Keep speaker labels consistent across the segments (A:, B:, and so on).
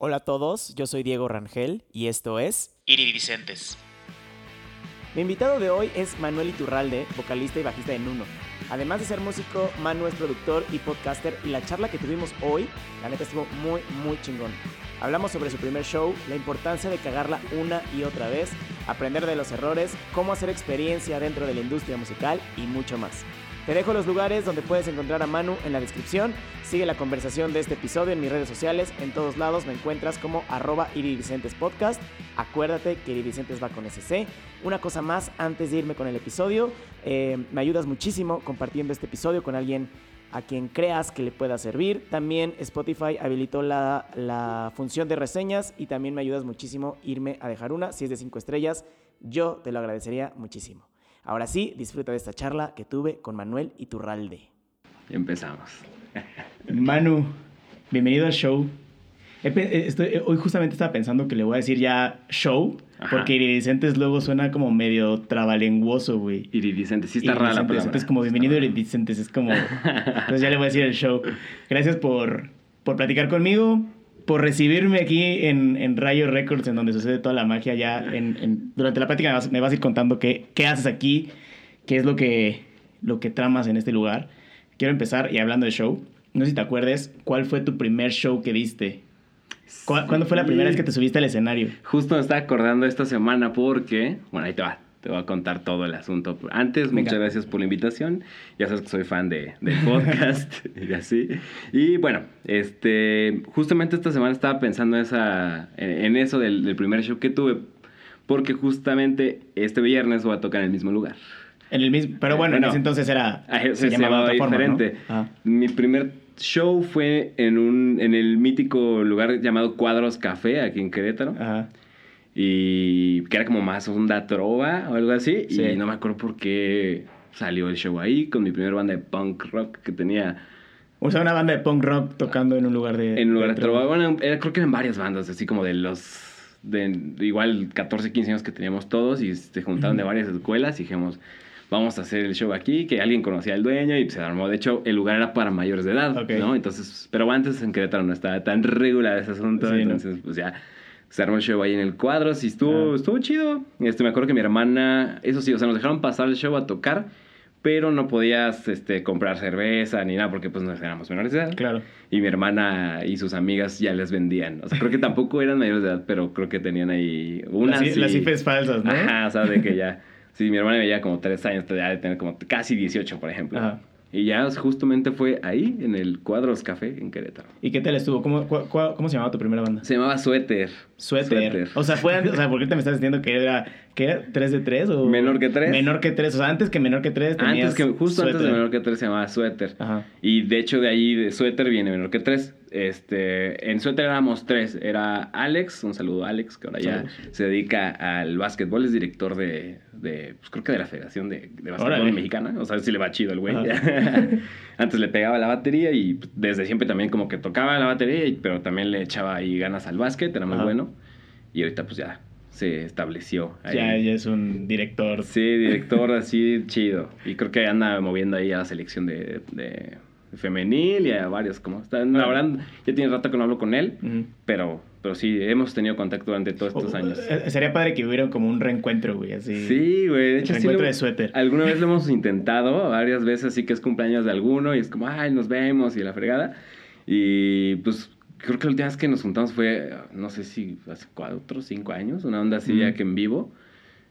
A: Hola a todos, yo soy Diego Rangel y esto es
B: Iridicentes.
A: Mi invitado de hoy es Manuel Iturralde, vocalista y bajista de Nuno. Además de ser músico, Manu es productor y podcaster y la charla que tuvimos hoy, la neta estuvo muy, muy chingón. Hablamos sobre su primer show, la importancia de cagarla una y otra vez, aprender de los errores, cómo hacer experiencia dentro de la industria musical y mucho más. Te dejo los lugares donde puedes encontrar a Manu en la descripción. Sigue la conversación de este episodio en mis redes sociales. En todos lados me encuentras como arroba iridicentes podcast. Acuérdate que iridicentes va con SC. Una cosa más antes de irme con el episodio. eh, me ayudas muchísimo compartiendo este episodio con alguien a quien creas que le pueda servir. También Spotify habilitó la, función de reseñas y también me ayudas muchísimo irme a dejar una. Si es de 5 estrellas, yo te lo agradecería muchísimo. Ahora sí, disfruta de esta charla que tuve con Manuel Iturralde.
B: Empezamos.
C: Manu, bienvenido al show. Eh, estoy- eh, hoy justamente estaba pensando que le voy a decir ya show,
B: Ajá.
C: porque iridicentes luego suena como medio trabalenguoso, güey.
B: Iridicente, sí está rara la
C: Iridicentes,
B: palabra.
C: Entonces, como bienvenido iridicentes, es como... Entonces ya le voy a decir el show. Gracias por, por platicar conmigo, por recibirme aquí en, en Rayo Records, en donde sucede toda la magia ya. En, en- durante la plática me vas, me vas a ir contando qué, qué haces aquí, qué es lo que, lo que tramas en este lugar. Quiero empezar, y hablando de show, no sé si te acuerdes, ¿cuál fue tu primer show que diste? ¿Cu- ¿Cuándo fue la primera vez que te subiste al escenario?
B: Justo me estaba acordando esta semana porque, bueno, ahí te va, te voy a contar todo el asunto. Antes, muchas gracias por la invitación. Ya sabes que soy fan de, del podcast y así. Y bueno, este, justamente esta semana estaba pensando esa, en, en eso del, del primer show que tuve, porque justamente este viernes voy a tocar en el mismo lugar.
C: En el mismo, pero bueno, en
B: Bueno.
C: ese entonces era...
B: Ah, Se,
C: se llamaba otra forma, ¿no?
B: diferente.
C: Ah.
B: Mi primer show fue en un en el mítico lugar llamado Cuadros Café aquí en Querétaro
C: Ajá.
B: Y que era como más onda trova o algo así
C: Sí.
B: y no me acuerdo por qué salió el show ahí con mi primer banda de punk rock que tenía
C: O sea, una banda de punk rock tocando en un lugar de...
B: en un lugar de
C: trova.
B: trova. Bueno, era- creo que eran varias bandas, así como de los de, igual 14, 15 años que teníamos todos y se juntaron de varias escuelas y dijimos, vamos a hacer el show aquí, que alguien conocía al dueño y se armó. De hecho, el lugar era para mayores de edad,
C: Ok.
B: ¿no? Entonces, pero antes en Querétaro no estaba tan regular ese asunto,
C: Sí, ¿no?
B: entonces pues ya se armó el show ahí en el Cuadros y estuvo,
C: Ah.
B: estuvo chido. Este, me acuerdo que mi hermana, eso sí, o sea, nos dejaron pasar el show a tocar, pero no podías este, comprar cerveza ni nada porque pues no éramos menores de edad.
C: Claro.
B: Y mi hermana y sus amigas ya les vendían. O sea, creo que tampoco eran mayores de edad, pero creo que tenían ahí unas.
C: Las,
B: y-
C: las IFES falsas, ¿no?
B: Ajá, o sea, de que ya. Sí, mi hermana veía como tres años, ya de tener como casi 18, por ejemplo.
C: Ajá.
B: Y ya justamente fue ahí, en el Cuadros Café, en Querétaro.
C: ¿Y qué tal estuvo? ¿Cómo, cu- cu- cómo se llamaba tu primera banda?
B: Se llamaba Suéter.
C: Suéter. O sea, fue o sea, ¿por qué te me estás diciendo que era, era 3 de 3 o
B: Menor que tres.
C: Menor que 3, o sea, antes que menor que 3
B: Antes que, justo antes de Menor que Tres se llamaba Suéter.
C: Ajá.
B: Y de hecho de ahí de suéter viene menor que tres. Este, en suéter éramos tres. Era Alex, un saludo a Alex, que ahora ya
C: Saludos.
B: se dedica al básquetbol, es director de, de pues creo que de la Federación de, de Básquetbol
C: Órale.
B: Mexicana. O sea, sí le va chido el güey. Antes le pegaba la batería y pues, desde siempre también como que tocaba la batería, pero también le echaba ahí ganas al básquet, era muy
C: Ajá.
B: bueno. Y ahorita pues ya se estableció. ahí.
C: Ya, ya es un director.
B: Sí, director así chido. Y creo que anda moviendo ahí a la selección de, de femenil y a varios como están. La verdad, ya tiene rato que no hablo con él,
C: Ujú.
B: pero, pero sí, hemos tenido contacto durante todos estos
C: O-
B: años.
C: eh, Sería padre que hubiera como un reencuentro, güey, así.
B: Sí, güey. De hecho, sí lo-
C: de suéter.
B: Alguna vez lo hemos intentado, varias veces, así que es cumpleaños de alguno y es como, ay, nos vemos y la fregada. Y pues creo que la última vez que nos juntamos fue, no sé si hace cuatro o cinco años, una onda así ya que en vivo.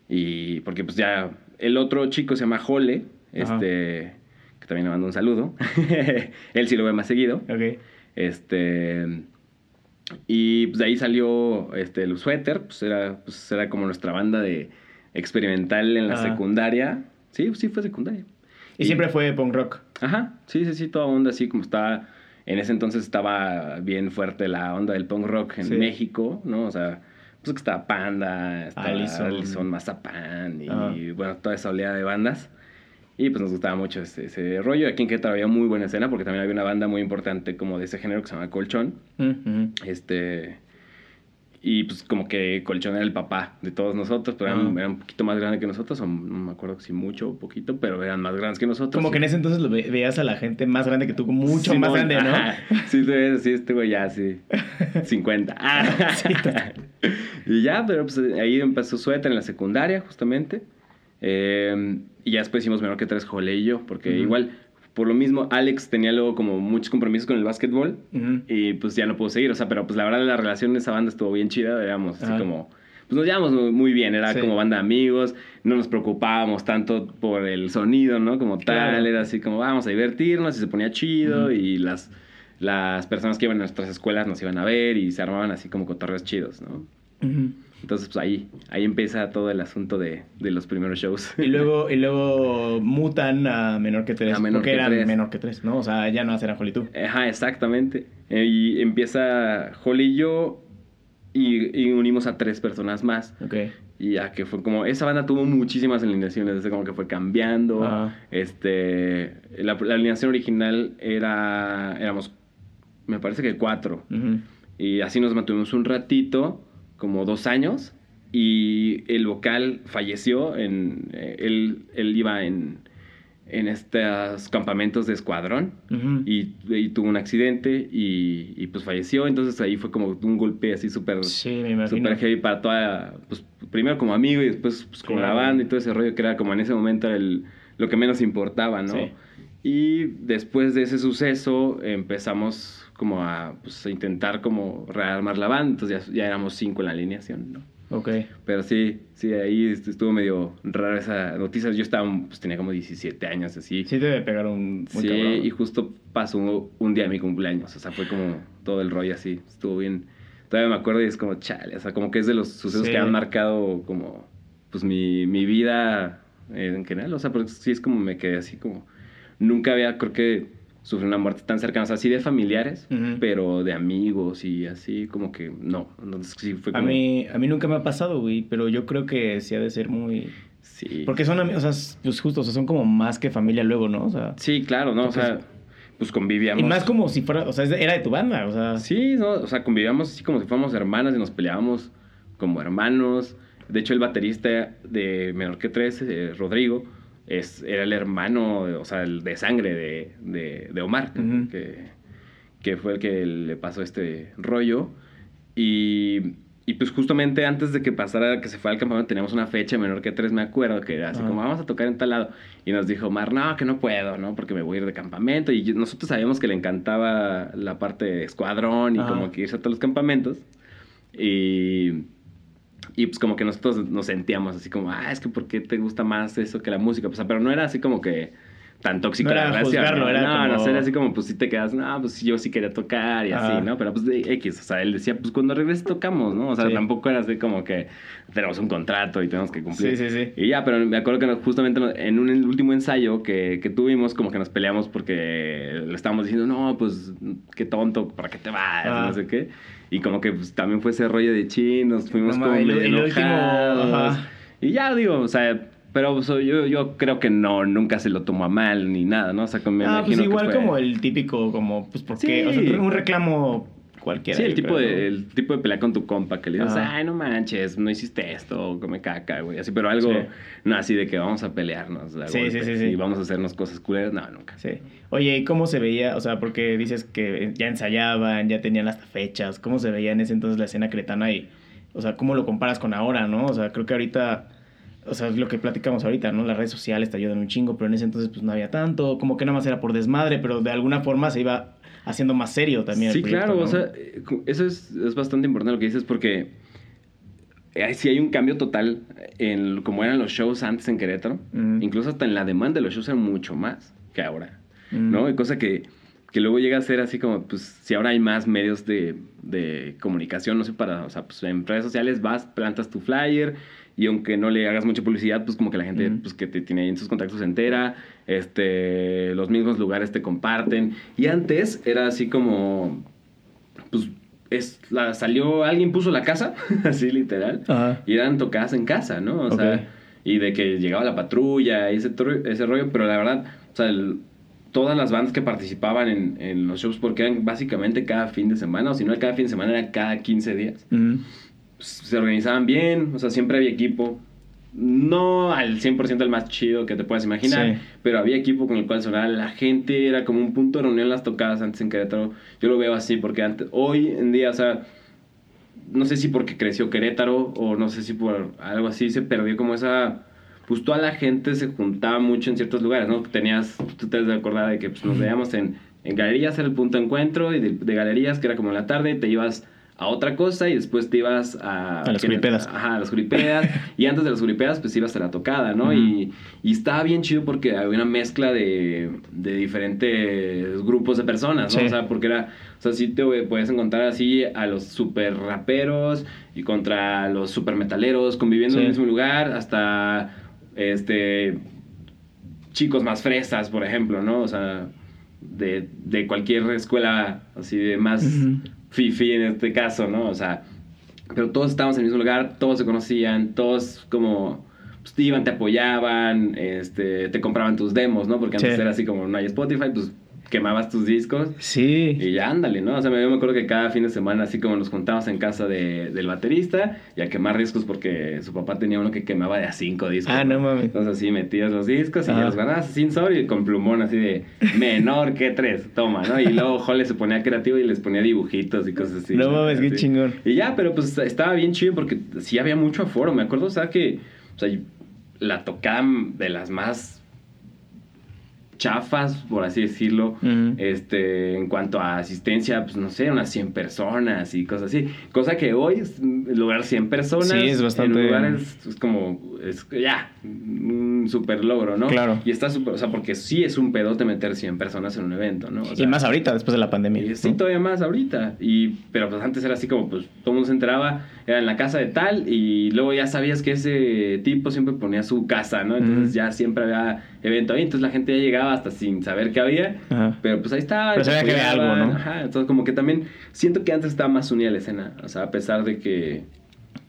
B: Y porque pues ya el otro chico se llama Jole,
C: Ajá.
B: este, que también le mando un saludo. Él sí lo ve más seguido.
C: Ok.
B: Este. Y pues de ahí salió este, el suéter, pues era, pues era como nuestra banda de experimental en la
C: Ajá.
B: secundaria. Sí, sí fue secundaria.
C: Y, siempre fue punk rock.
B: Ajá, sí, sí, sí, toda onda así como estaba. En ese entonces estaba bien fuerte la onda del punk rock en
C: Sí.
B: México, ¿no? O sea, pues que estaba Panda, estaba
C: Allison.
B: Allison, Mazapán y bueno, toda esa oleada de bandas. Y pues nos gustaba mucho ese, ese rollo. Aquí en Querétaro había muy buena escena porque también había una banda muy importante como de ese género que se llama Colchón. Este. Y pues como que Colchón era el papá de todos nosotros, pero eran,
C: Ah.
B: eran un poquito más grande que nosotros, o no me acuerdo si mucho o poquito, pero eran más grandes que nosotros.
C: Como que en ese entonces lo ve- veías a la gente más grande que tú, mucho más grande, ¿no?
B: ajá. Sí, tú ves así, este güey ya, sí. 50. Ah.
C: Sí,
B: y ya, pero pues ahí empezó Suéter en la secundaria, justamente. Eh, y ya después hicimos menor que tres Jole y yo, porque igual, por lo mismo, Alex tenía luego como muchos compromisos con el básquetbol. Y pues ya no pudo seguir, o sea, pero pues la verdad la relación de esa banda estuvo bien chida, éramos así como, pues nos llevamos muy- bien, era
C: Sí.
B: como banda de amigos, no nos preocupábamos tanto por el sonido, ¿no? Como tal, era así como vamos a divertirnos y se ponía chido y las, las personas que iban a nuestras escuelas nos iban a ver y se armaban así como cotorreos chidos, ¿no? Entonces pues ahí, ahí empieza todo el asunto de, de los primeros shows.
C: Y luego, y luego mutan a menor que tres.
B: A menor
C: porque
B: que
C: eran
B: tres.
C: menor que tres, ¿no? O sea, ya no eran Joli tú.
B: Ajá, exactamente. Y empieza Holly y yo y, y unimos a tres personas más.
C: Ok.
B: Y ya que fue como, esa banda tuvo muchísimas alineaciones, desde como que fue cambiando.
C: Ajá.
B: Este, la, la alineación original era, éramos, me parece que cuatro. Y así nos mantuvimos un ratito, como dos años. Y el vocal falleció, en, eh, él, él iba en, en estos campamentos de escuadrón y, y tuvo un accidente y, y, pues falleció. Entonces ahí fue como un golpe así súper
C: Sí,
B: super heavy para toda, pues primero como amigo y después pues, como
C: Claro.
B: la banda y todo ese rollo que era como en ese momento el, lo que menos importaba, ¿no?
C: Sí.
B: Y después de ese suceso empezamos como a, pues, a intentar como rearmar la banda, entonces ya, ya éramos cinco en la alineación, ¿no?
C: Ok.
B: Pero sí, sí, ahí est- estuvo medio rara esa noticia. Yo estaba, pues tenía como 17 años así.
C: Sí te debe pegar un
B: Sí,
C: cabrón.
B: y justo pasó un día de mi cumpleaños, o sea, fue como todo el rollo así, estuvo bien. Todavía me acuerdo y es como, chale, o sea, como que es de los sucesos
C: Sí.
B: que han marcado como, pues mi, mi vida eh, en general, o sea, porque sí es como me quedé así como, nunca había, creo que sufrí una muerte tan cercana, o sea, sí de familiares, pero de amigos y así, como que no, entonces sí fue
C: A
B: como...
C: mí, a mí nunca me ha pasado, güey, pero yo creo que sí ha de ser muy...
B: Sí.
C: Porque son amigos, o sea, pues justo, o sea, son como más que familia luego, ¿no? O sea,
B: Sí, claro, ¿no? O sea, pues convivíamos.
C: y más como si fuera, o sea, era de tu banda, o sea...
B: Sí, ¿no? O sea, convivíamos así como si fuéramos hermanas y nos peleábamos como hermanos. De hecho, el baterista de Menor que Tres, eh, Rodrigo, es, era el hermano, o sea, el de sangre de, de, de Omar, que, que fue el que le pasó este rollo. Y, y pues justamente antes de que pasara, que se fue al campamento, teníamos una fecha Menor que Tres, me acuerdo, que era así
C: Ah.
B: como, vamos a tocar en tal lado. Y nos dijo Omar, no, que no puedo, ¿no? Porque me voy a ir de campamento. Y nosotros sabíamos que le encantaba la parte de escuadrón y como que irse a todos los campamentos. Y, y pues como que nosotros nos sentíamos así como, ah, es que ¿por qué te gusta más eso que la música? O sea, pero no era así como que tan tóxica
C: No
B: la relación. ¿no?
C: era
B: no,
C: como-
B: era así como, pues si te quedas, no, pues yo sí quería tocar y
C: Ajá.
B: así, ¿no? Pero pues de X, o sea, él decía, pues cuando regreses tocamos, ¿no? O sea,
C: Sí.
B: tampoco era así como que tenemos un contrato y tenemos que cumplir.
C: Sí, sí, sí.
B: Y ya, pero me acuerdo que justamente en un último ensayo que, que tuvimos, como que nos peleamos porque le estábamos diciendo, no, pues qué tonto, ¿para qué te vas?
C: Ah.
B: No sé qué. Y como que pues, también fue ese rollo de chin, nos fuimos
C: No
B: como medio
C: el último,
B: enojados.
C: ajá.
B: Y ya digo, o sea, pero o sea, yo, yo creo que no, nunca se lo tomó a mal ni nada, ¿no? O sea, que me
C: Ah, pues
B: imagino que
C: igual
B: fue-
C: como el típico, como, pues,
B: Sí.
C: o sea, un reclamo cualquiera.
B: Sí, el tipo,
C: creo,
B: de,
C: ¿no?
B: el tipo de pelea con tu compa que le dices,
C: Ajá.
B: ay, no manches, no hiciste esto, come caca, güey. Así, pero algo,
C: Sí.
B: no así de que vamos a pelearnos. a
C: Sí, sí, sí, sí.
B: Y vamos a hacernos cosas culeras, no, nunca.
C: Sí. Oye, ¿y cómo se veía? O sea, porque dices que ya ensayaban, ya tenían las fechas. ¿Cómo se veía en ese entonces la escena cretana? Y, o sea, ¿cómo lo comparas con ahora, no? O sea, creo que ahorita, o sea, es lo que platicamos ahorita, ¿no? Las redes sociales te ayudan un chingo, pero en ese entonces pues no había tanto. Como que nada más era por desmadre, pero de alguna forma se iba haciendo más serio también. el
B: Sí,
C: proyecto,
B: claro,
C: ¿no?
B: o sea, eso es, es bastante importante lo que dices porque eh, sí hay un cambio total en cómo eran los shows antes en Querétaro.
C: Mm.
B: Incluso hasta en la demanda de los shows era mucho más que ahora.
C: Mm.
B: ¿no? Y cosa que, que luego llega a ser así como, pues, si ahora hay más medios de, de comunicación, no sé, para, o sea, pues en redes sociales vas, plantas tu flyer y aunque no le hagas mucha publicidad, pues como que la gente, pues, que te tiene ahí en sus contactos se entera, este, los mismos lugares te comparten. Y antes era así como, pues, es, la, salió, alguien puso la casa, así literal,
C: Ajá.
B: y eran tocadas en casa, ¿no? O sea, y de que llegaba la patrulla y ese, ese rollo, pero la verdad, o sea, el- todas las bandas que participaban en, en los shows, porque eran básicamente cada fin de semana, o si no cada fin de semana, era cada 15 días. Se organizaban bien, o sea, siempre había equipo. No al 100% el más chido que te puedas imaginar,
C: Sí.
B: pero había equipo con el cual sonaba la gente, era como un punto de reunión las tocadas antes en Querétaro. Yo lo veo así porque antes, hoy en día, o sea, no sé si porque creció Querétaro o no sé si por algo así se perdió como esa pues toda la gente se juntaba mucho en ciertos lugares, ¿no? Tenías, tú te has de acordar de que pues, nos veíamos en, en galerías, era el punto de encuentro, y de, de galerías, que era como en la tarde, te ibas a otra cosa y después te ibas a...
C: A las juripedas.
B: Ajá, a las juripedas. y antes de las juripedas, pues ibas a la tocada, ¿no? Y, y estaba bien chido porque había una mezcla de, de diferentes grupos de personas, ¿no?
C: Sí.
B: O sea, porque era... O sea, sí te puedes encontrar así a los super raperos y contra los super metaleros conviviendo en el mismo lugar, hasta este chicos más fresas, por ejemplo, ¿no? O sea, de, de cualquier escuela así de más
C: Ujú.
B: fifi en este caso, ¿no? O sea, pero todos estábamos en el mismo lugar, todos se conocían, todos como pues, te iban, te apoyaban, este, te compraban tus demos, ¿no? Porque antes
C: Sí.
B: era así como no hay Spotify, pues quemabas tus discos
C: Sí.
B: y ya ándale, ¿no? O sea, yo me acuerdo que cada fin de semana, así como nos juntábamos en casa de- del baterista y a quemar discos porque su papá tenía uno que quemaba de a cinco discos.
C: Ah, no mames.
B: Entonces así metías los discos y ya los ganabas sin sobre y con plumón así de menor que tres, toma, ¿no? Y luego Jole se ponía creativo y les ponía dibujitos y cosas así.
C: No mames, qué chingón.
B: Y ya, pero pues estaba bien chido porque sí había mucho aforo. Me acuerdo, o sea, que o sea, la tocada de las más chafas, por así decirlo, este, en cuanto a asistencia, pues no sé, unas 100 personas y cosas así. Cosa que hoy, lugar 100 personas,
C: Sí, es bastante-
B: en lugares es como, es ya, un super logro, ¿no?
C: Claro.
B: Y está súper, o sea, porque sí es un pedote meter 100 personas en un evento, ¿no? O
C: y más ahorita, después de la pandemia.
B: y sí,
C: ¿no?
B: todavía más ahorita. Y, pero pues antes era así como, pues todo el mundo se enteraba, era en la casa de tal, y luego ya sabías que ese tipo siempre ponía su casa, ¿no? Entonces ya siempre había evento ahí, entonces la gente ya llegaba hasta sin saber qué había.
C: Ajá.
B: Pero pues ahí estaba.
C: Pero sabía que había algo, ¿no?
B: Ajá, entonces como que también siento que antes estaba más unida la escena, o sea, a pesar de que,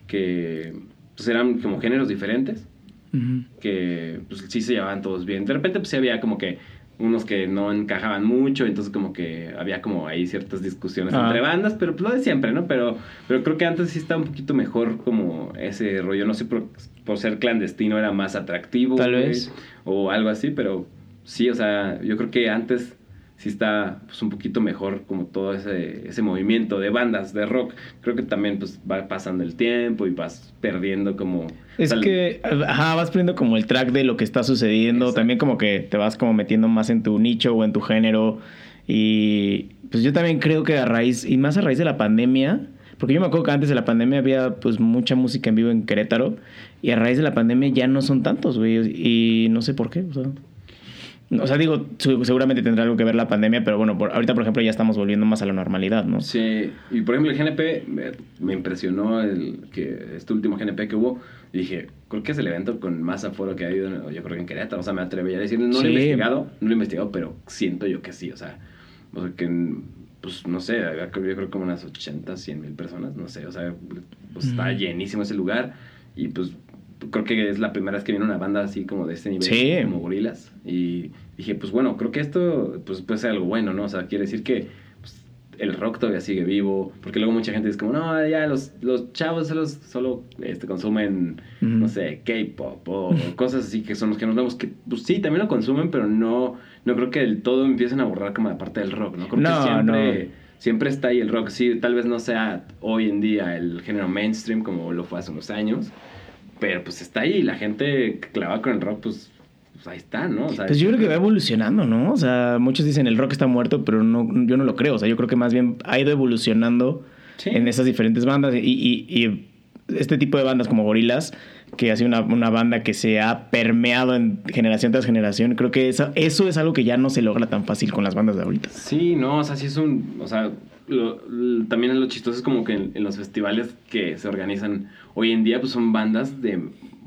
B: que pues eran como géneros diferentes
C: Ujú.
B: que pues sí se llevaban todos bien. De repente pues sí había como que unos que no encajaban mucho, entonces como que había como ahí ciertas discusiones
C: Ah.
B: entre bandas, pero pues lo de siempre, ¿no? Pero, pero creo que antes sí estaba un poquito mejor como ese rollo, no sé, por, por ser clandestino era más atractivo.
C: Tal vez.
B: O algo así, pero sí, o sea, yo creo que antes sí está pues un poquito mejor como todo ese, ese movimiento de bandas de rock. Creo que también pues va pasando el tiempo y vas perdiendo como...
C: Es que, ajá, vas poniendo como el track de lo que está sucediendo.
B: Exacto.
C: También como que te vas como metiendo más en tu nicho o en tu género. Y pues yo también creo que a raíz, y más a raíz de la pandemia, porque yo me acuerdo que antes de la pandemia había pues mucha música en vivo en Querétaro. Y a raíz de la pandemia ya no son tantos, güey. Y no sé por qué, o sea. O sea, digo, seguramente tendrá algo que ver la pandemia, pero bueno, por- ahorita, por ejemplo, ya estamos volviendo más a la normalidad, ¿no?
B: Sí, y por ejemplo el GNP me, me impresionó el que este último GNP que hubo. y Dije, creo que es el evento con más aforo que ha habido, yo creo que en Querétaro. O sea, me atrevería a decir, no lo
C: Sí.
B: he investigado, no lo he investigado, pero siento yo que sí. O sea, o sea que, pues no sé, había- yo creo como unas 80, 100 mil personas, no sé. O sea, pues está
C: Ujú.
B: llenísimo ese lugar y pues creo que es la primera vez que viene una banda así como de este nivel,
C: Sí.
B: como gorilas. Y dije, pues bueno, creo que esto pues puede ser algo bueno, ¿no? O sea, quiere decir que pues, el rock todavía sigue vivo, porque luego mucha gente dice como, no, ya los, los chavos solo, solo este, consumen, no sé, K-pop o cosas así que son los que nos vemos, que pues sí, también lo consumen, pero no, no creo que del todo empiecen a borrar como la parte del rock, ¿no? Creo
C: No,
B: que siempre...
C: no.
B: Siempre está ahí el rock, sí, tal vez no sea hoy en día el género mainstream como lo fue hace unos años, pero pues está ahí la gente que clava con el rock, pues, pues ahí está, ¿no? O sea,
C: Pues yo creo que va evolucionando, ¿no? O sea, muchos dicen el rock está muerto, pero no, yo no lo creo. O sea, yo creo que más bien ha ido evolucionando
B: Sí.
C: en esas diferentes bandas. Y, y- y este tipo de bandas como Gorilas, que hace una, una banda que se ha permeado en generación tras generación, creo que eso, eso es algo que ya no se logra tan fácil con las bandas de ahorita.
B: Sí, no, o sea, sí es un. O sea, lo- también lo chistoso es como que en, en los festivales que se organizan hoy en día, pues son bandas de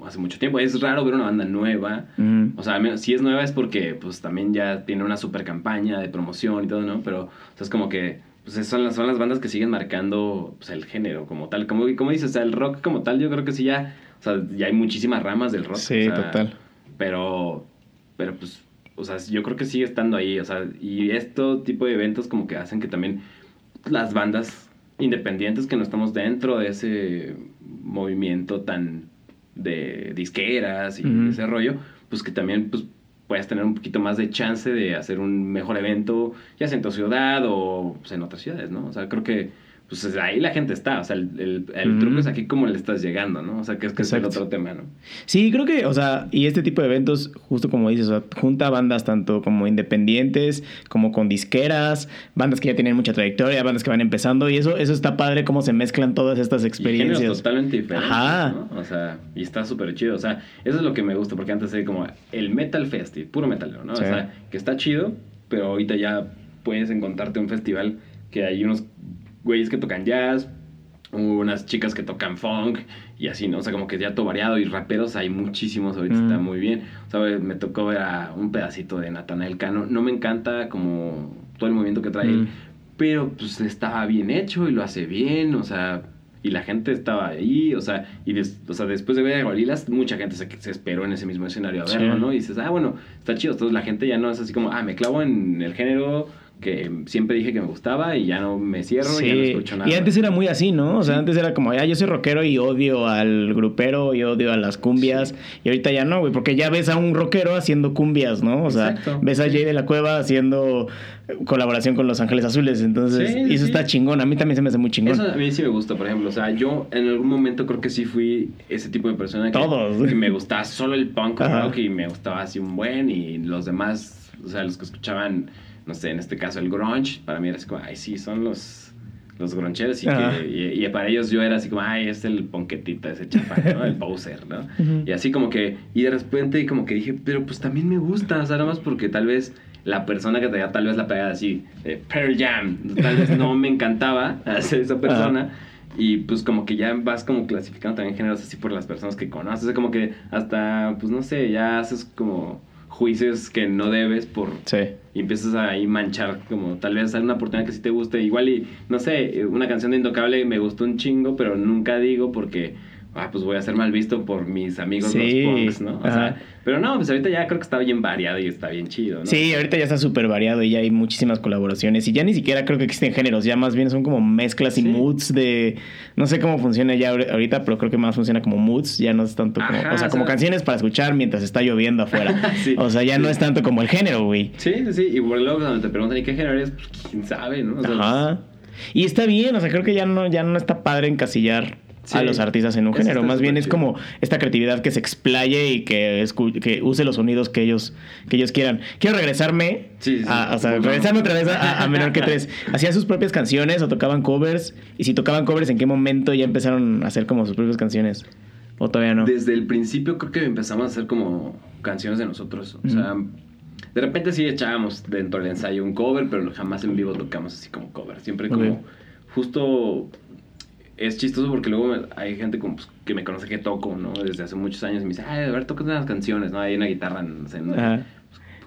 B: hace mucho tiempo. Es raro ver una banda nueva.
C: Mm.
B: O sea, si es nueva es porque, pues también ya tiene una super campaña de promoción y todo, ¿no? Pero, o sea, es como que. Pues son las, son las bandas que siguen marcando pues, el género como tal. Como, como dices, o sea, el rock como tal, yo creo que sí ya. O sea, ya hay muchísimas ramas del rock.
C: Sí,
B: o sea,
C: total.
B: Pero, pero pues, o sea, yo creo que sigue estando ahí, o sea, y este tipo de eventos como que hacen que también las bandas independientes que no estamos dentro de ese movimiento tan de disqueras y
C: Ujú.
B: ese rollo, pues que también pues puedes tener un poquito más de chance de hacer un mejor evento, ya sea en tu ciudad o pues, en otras ciudades, ¿no? O sea, creo que pues ahí la gente está, o sea, el, el, el truco es aquí cómo le estás llegando, ¿no? O sea, que es que es el otro tema, ¿no?
C: Sí, creo que, o sea, y este tipo de eventos, justo como dices, o sea, junta bandas tanto como independientes, como con disqueras, bandas que ya tienen mucha trayectoria, bandas que van empezando, y eso, eso está padre cómo se mezclan todas estas
B: Y
C: experiencias.
B: totalmente diferentes,
C: Ajá.
B: ¿no? O sea, y está súper chido. O sea, eso es lo que me gusta, porque antes era como el Metal Festi, puro metalero, ¿no?
C: Sí.
B: O sea, que está chido, pero ahorita ya puedes encontrarte un festival que hay unos güeyes que tocan jazz, unas chicas que tocan funk y así, ¿no? O sea, como que ya todo variado y raperos hay muchísimos, ahorita
C: Mm.
B: está muy bien. O sea, me tocó ver a un pedacito de Natanael Cano. No me encanta como todo el movimiento que trae él,
C: Mm.
B: pero pues estaba bien hecho y lo hace bien, o sea, y la gente estaba ahí, o sea, y des- o sea, después de ver a Gorilas, mucha gente se, se esperó en ese mismo escenario a
C: Sí.
B: verlo, ¿no? Y dices, ah, bueno, está chido, entonces la gente ya no es así como, ah, me clavo en el género que siempre dije que me gustaba y ya no me cierro y ya no escucho nada.
C: Y antes era muy así, ¿no? O sea, antes era como, ya yo soy rockero y odio al grupero y odio a las cumbias. Y ahorita ya no, güey, porque ya ves a un rockero haciendo cumbias, ¿no? O sea, ves a Jay de la Cueva haciendo eh, colaboración con Los Ángeles Azules. Entonces, y eso está chingón. A mí también se me hace muy chingón.
B: Eso a mí sí me gusta, por ejemplo. O sea, yo en algún momento creo que sí fui ese tipo de persona que,
C: Todos.
B: que me gustaba solo el punk rock y me gustaba así un buen y los demás, o sea, los que escuchaban, no sé, en este caso el grunge, para mí era así como, ay, sí, son los los groncheros y,
C: Ajá.
B: que, y, y para ellos yo era así como, ay, es el ponquetita, ese chafa, ¿no? El poser, ¿no?
C: Ujú.
B: Y así como que, y de repente como que dije, pero pues también me gusta, o sea, nada más porque tal vez la persona que traía tal vez la pegada así, eh, Pearl Jam, tal vez no me encantaba hacer esa persona. Y pues como que ya vas como clasificando también géneros así por las personas que conoces. O sea, como que hasta, pues no sé, ya haces como juicios que no debes por...
C: Sí.
B: Y empiezas a ahí manchar como tal vez hay una oportunidad que sí te guste. Igual y, no sé, una canción de Intocable me gustó un chingo, pero nunca digo porque, ah, pues voy a ser mal visto por mis amigos
C: Sí,
B: los punks, ¿no? O sea, pero no, pues ahorita ya creo que está bien variado y está bien chido, ¿no?
C: Sí, ahorita ya está súper variado y ya hay muchísimas colaboraciones. Y ya ni siquiera creo que existen géneros, ya más bien son como mezclas y
B: Sí.
C: moods de. No sé cómo funciona ya ahor- ahorita, pero creo que más funciona como moods, ya no es tanto como.
B: Ajá,
C: o sea,
B: o
C: como canciones para escuchar mientras está lloviendo afuera.
B: Sí,
C: o sea, ya no es tanto como el género, güey.
B: Sí, sí, sí. Y luego cuando te preguntan, ¿y qué género eres? Pues quién sabe, ¿no? O sea,
C: Ajá. Y está bien, o sea, creo que ya no, ya no está padre encasillar
B: Sí.
C: a los artistas en un
B: Eso
C: género. Más bien es como esta creatividad que se explaye y que, use los sonidos que ellos, que ellos quieran. Quiero regresarme,
B: Sí, sí,
C: a, o sea, regresarme otra vez a, a Menor que Tres. ¿Hacían sus propias canciones o tocaban covers? Y si tocaban covers, ¿en qué momento ya empezaron a hacer como sus propias canciones? ¿O todavía no?
B: Desde el principio creo que empezamos a hacer como canciones de nosotros. O sea, de repente sí echábamos dentro del ensayo un cover, pero jamás en vivo tocamos así como cover. Siempre como justo es chistoso porque luego hay gente como, pues, que me conoce que toco, ¿no? Desde hace muchos años y me dice, ay, a ver, tocas unas canciones, ¿no? Hay una guitarra, no sé, ¿no?
C: Ajá.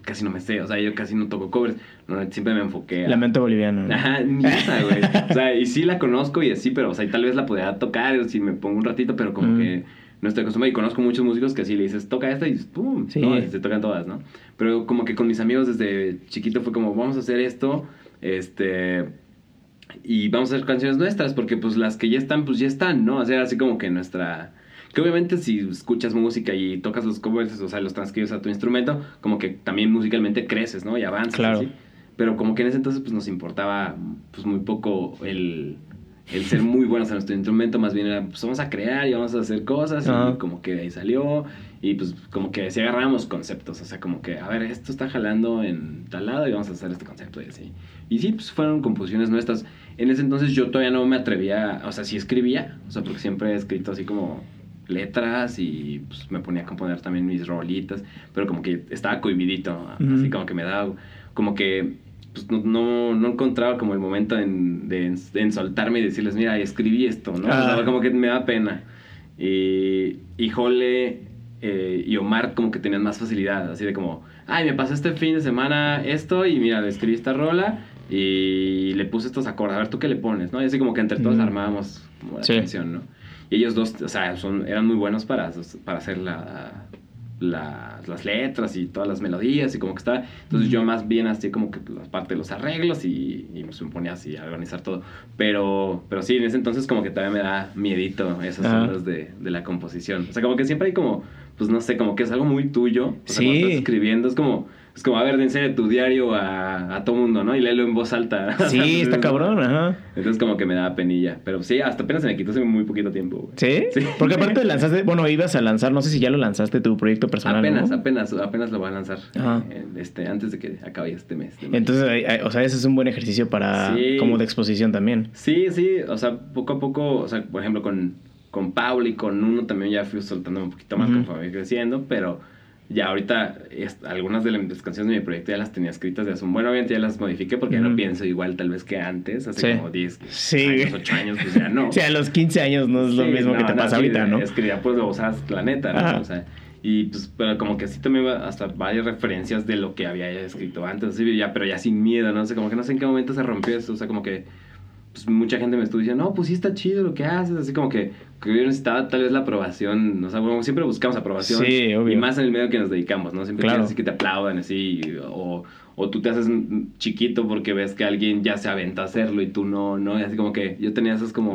B: casi no me sé, o sea, yo casi no toco covers. No, siempre me enfoqué a...
C: Lamento boliviano. ¿no?
B: Ajá, ni esa, güey. O sea, y sí la conozco y así, pero, o sea, y tal vez la podría tocar si me pongo un ratito, pero como
C: Mm.
B: que no estoy acostumbrado. Y conozco muchos músicos que así le dices, toca esta y ¡pum!
C: Sí.
B: ¿no? Se tocan todas, ¿no? Pero como que con mis amigos desde chiquito fue como, vamos a hacer esto, este... Y vamos a hacer canciones nuestras, porque pues las que ya están, pues ya están, ¿no? O sea, así como que nuestra... Que obviamente si escuchas música y tocas los covers, o sea, los transcribes a tu instrumento, como que también musicalmente creces, ¿no? Y avanzas.
C: Claro.
B: así. Pero como que en ese entonces pues nos importaba pues muy poco el, el ser muy buenos en nuestro instrumento, más bien era pues vamos a crear y vamos a hacer cosas
C: Ajá.
B: y como que de ahí salió y pues como que si agarrábamos conceptos, o sea, como que a ver, esto está jalando en tal lado y vamos a hacer este concepto y así. Y sí, pues fueron composiciones nuestras. En ese entonces yo todavía no me atrevía, o sea, sí escribía, o sea, porque siempre he escrito así como letras y pues me ponía a componer también mis rolitas, pero como que estaba cohibidito, así como que me daba, como que pues no, no, no encontraba como el momento en, de, en soltarme y decirles, mira, escribí esto, ¿no? O sea,
C: Ah.
B: como que me da pena. Y, y Jole eh, y Omar como que tenían más facilidad, así de como, ay, me pasó este fin de semana esto y mira, escribí esta rola y le puse estos acordes, a ver tú qué le pones, ¿no? Y así como que entre todos
C: Mm.
B: armábamos como la
C: Sí.
B: canción, ¿no? Y ellos dos, o sea, son, eran muy buenos para, para hacer la, las, las letras y todas las melodías y como que estaba. Entonces yo más bien hacía como que la parte de los arreglos y, y me ponía así a organizar todo. Pero, pero sí, en ese entonces como que todavía me da miedito esas
C: Ah.
B: de, de la composición. O sea, como que siempre hay como, pues no sé, como que es algo muy tuyo. O sea,
C: Sí.
B: cuando estás escribiendo es como, es como, a ver, enseña tu diario a, a todo mundo, ¿no? Y léelo en voz alta.
C: Sí, está cabrón, ajá.
B: Entonces como que me daba penilla. Pero sí, hasta apenas se me quitó hace muy poquito tiempo, güey.
C: ¿Sí?
B: Sí.
C: Porque aparte lanzaste, bueno, ibas a lanzar, no sé si ya lo lanzaste tu proyecto personal.
B: Apenas,
C: ¿no?
B: apenas, apenas lo voy a lanzar
C: Ajá.
B: eh, este, antes de que acabe este mes. de mayo.
C: Entonces, o sea, ese es un buen ejercicio para,
B: Sí.
C: como de exposición también.
B: Sí, sí, o sea, poco a poco, o sea, por ejemplo, con, con Paul y con uno también ya fui soltando un poquito más
C: Ujú.
B: conforme fui creciendo, pero ya ahorita es- algunas de las canciones de mi proyecto ya las tenía escritas de hace un buen obviamente ya las modifiqué porque ya no pienso igual tal vez que antes, hace
C: Sí.
B: como 10
C: Sí.
B: años, 8 años, pues ya no.
C: O sea, a los 15 años no es lo
B: Sí,
C: mismo que te
B: no,
C: pasa
B: sí,
C: ahorita, ¿no?
B: Es que ya pues lo usas la neta, ¿no?
C: Ajá.
B: O sea, y pues, pero como que así también va hasta varias referencias de lo que había escrito antes, así, ya, pero ya sin miedo, ¿no? sé, como que no sé en qué momento se rompió eso, o sea, como que pues mucha gente me estuvo diciendo, no, pues sí está chido lo que haces, así como que, que yo necesitaba tal vez la aprobación, o sea, bueno, siempre buscamos aprobación.
C: Sí, obvio.
B: Y más en el medio que nos dedicamos, ¿no? Siempre
C: Claro.
B: quieres así que te aplaudan, así, o, o tú te haces chiquito porque ves que alguien ya se aventa a hacerlo y tú no, ¿no? Y así como que yo tenía esos como.